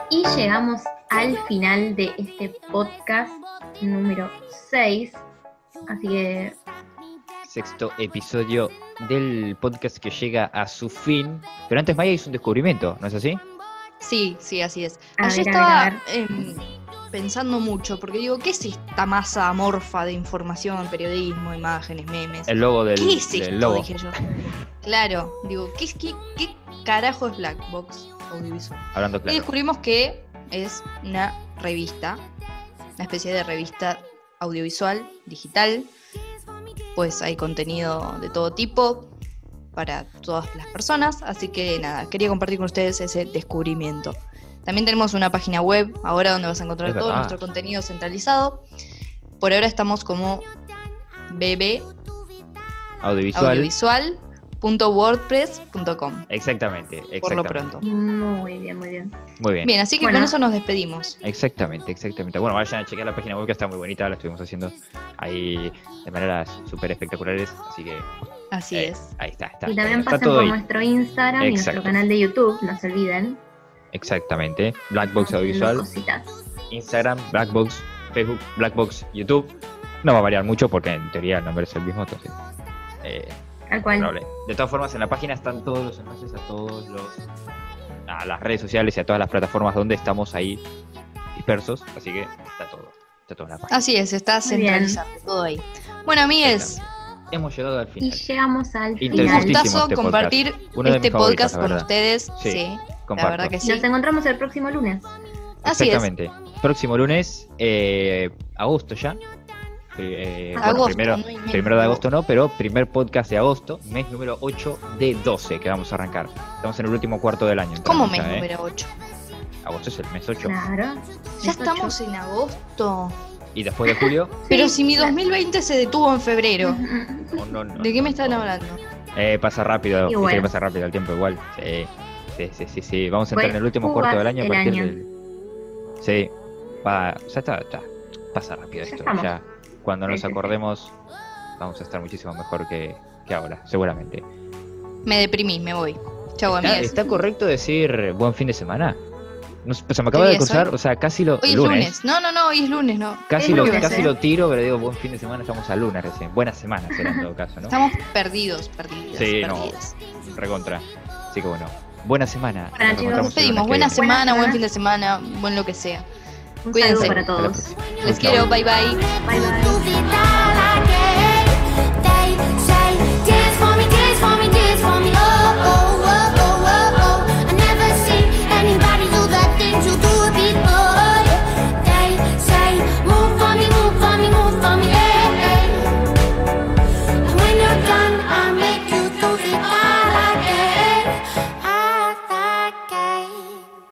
Speaker 1: Y llegamos al final de este podcast número 6. Así que
Speaker 3: Sexto episodio del podcast que llega a su fin. Pero antes Maya hizo un descubrimiento, ¿no es así?
Speaker 2: Sí, sí, así es.
Speaker 1: A
Speaker 2: Ayer
Speaker 1: ver, a ver, a
Speaker 2: estaba em, pensando mucho, porque digo, ¿qué es esta masa amorfa de información, periodismo, imágenes, memes?
Speaker 3: El logo del,
Speaker 2: ¿Qué es
Speaker 3: del
Speaker 2: esto?
Speaker 3: logo.
Speaker 2: Dije yo. Claro, digo, ¿qué, qué, qué carajo es Black Box Audiovisual?
Speaker 3: Hablando
Speaker 2: Y descubrimos que es una revista, una especie de revista audiovisual, digital. Pues hay contenido de todo tipo para todas las personas, así que nada, quería compartir con ustedes ese descubrimiento. También tenemos una página web ahora donde vas a encontrar
Speaker 3: Es
Speaker 2: todo
Speaker 3: verdad.
Speaker 2: nuestro contenido centralizado. Por ahora estamos como bb
Speaker 3: Audiovisual.
Speaker 2: audiovisual.wordpress.com.
Speaker 3: Exactamente, exactamente.
Speaker 2: Por lo pronto.
Speaker 1: muy bien, muy bien.
Speaker 3: Muy bien.
Speaker 2: Bien, así que
Speaker 1: Bueno.
Speaker 2: con eso nos despedimos.
Speaker 3: Exactamente, exactamente. Bueno, vayan a chequear la página web que está muy bonita, la estuvimos haciendo ahí de maneras súper espectaculares, así que
Speaker 2: Así
Speaker 3: eh,
Speaker 2: es.
Speaker 3: ahí está, está.
Speaker 1: Y también
Speaker 3: está
Speaker 1: pasen
Speaker 3: todo
Speaker 1: por
Speaker 3: ahí.
Speaker 1: nuestro Instagram y nuestro canal de YouTube, no se olviden.
Speaker 3: Exactamente. Blackbox Audiovisual. Instagram, Blackbox, Facebook, Blackbox, YouTube. No va a variar mucho porque en teoría el nombre es el mismo, entonces. eh,
Speaker 1: Tal cual.
Speaker 3: probable. De todas formas, en la página están todos los enlaces a todos los a las redes sociales y a todas las plataformas donde estamos ahí dispersos, así que está todo, está todo en la página.
Speaker 2: Así es, está centralizado todo ahí. Bueno, amigues,
Speaker 3: Hemos llegado al
Speaker 1: Y
Speaker 3: final.
Speaker 1: llegamos al
Speaker 2: un
Speaker 3: Interesantísimo
Speaker 1: final.
Speaker 2: gustazo
Speaker 3: este
Speaker 2: compartir este podcast con ustedes.
Speaker 3: Sí,
Speaker 2: Sí, la verdad que sí.
Speaker 1: Nos encontramos el próximo lunes.
Speaker 2: Así es.
Speaker 3: Exactamente. Próximo lunes, eh, agosto ya. Eh, bueno,
Speaker 2: Agosto,
Speaker 3: primero,
Speaker 2: no
Speaker 3: primero de agosto no, pero primer podcast de agosto, mes número 8 de 12 que vamos a arrancar. Estamos en el último cuarto del año.
Speaker 2: ¿Cómo mes
Speaker 3: ya, ¿eh?
Speaker 2: número 8?
Speaker 3: Agosto es el mes 8.
Speaker 1: Claro.
Speaker 2: Ya
Speaker 1: Es
Speaker 2: estamos en agosto.
Speaker 3: Y después de julio,
Speaker 2: Pero si mi 2020 se detuvo en febrero,
Speaker 3: oh, no, no,
Speaker 2: ¿de qué me
Speaker 3: no,
Speaker 2: están
Speaker 3: no.
Speaker 2: hablando?
Speaker 3: Eh, pasa rápido,
Speaker 1: bueno.
Speaker 3: que pasa rápido el tiempo igual. Sí, sí, sí, sí, sí. Vamos a entrar
Speaker 1: Fue
Speaker 3: en el último cuarto del año
Speaker 1: el año.
Speaker 3: del. Sí, va, ya está, está. Pasa rápido
Speaker 1: Ya
Speaker 3: esto.
Speaker 1: estamos.
Speaker 3: Ya, cuando nos acordemos, vamos a estar muchísimo mejor que, que ahora, seguramente.
Speaker 2: Me deprimí, me voy. Chau,
Speaker 3: ¿Está,
Speaker 2: amigas.
Speaker 3: está correcto decir buen fin de semana? No sé, se me acaba
Speaker 2: ¿Qué
Speaker 3: de cruzar,
Speaker 2: hoy?
Speaker 3: o sea, casi lo.
Speaker 2: Hoy es
Speaker 3: lunes.
Speaker 2: lunes. No, no, no, hoy es lunes, no.
Speaker 3: Casi, lo,
Speaker 1: lunes,
Speaker 3: casi
Speaker 1: ¿eh?
Speaker 3: lo tiro, pero digo buen fin de semana, estamos a lunes recién. Buena semana será en todo caso, ¿no?
Speaker 2: Estamos perdidos, perdidos,
Speaker 3: Sí, no.
Speaker 2: perdidos.
Speaker 3: Recontra. Así que bueno, buena semana.
Speaker 1: Bueno,
Speaker 3: Nos
Speaker 2: Nos buena semana, buen fin de semana, buen lo que sea.
Speaker 1: Un
Speaker 2: Cuídense.
Speaker 1: saludo para todos.
Speaker 2: Les quiero, bye bye.
Speaker 1: Bye bye.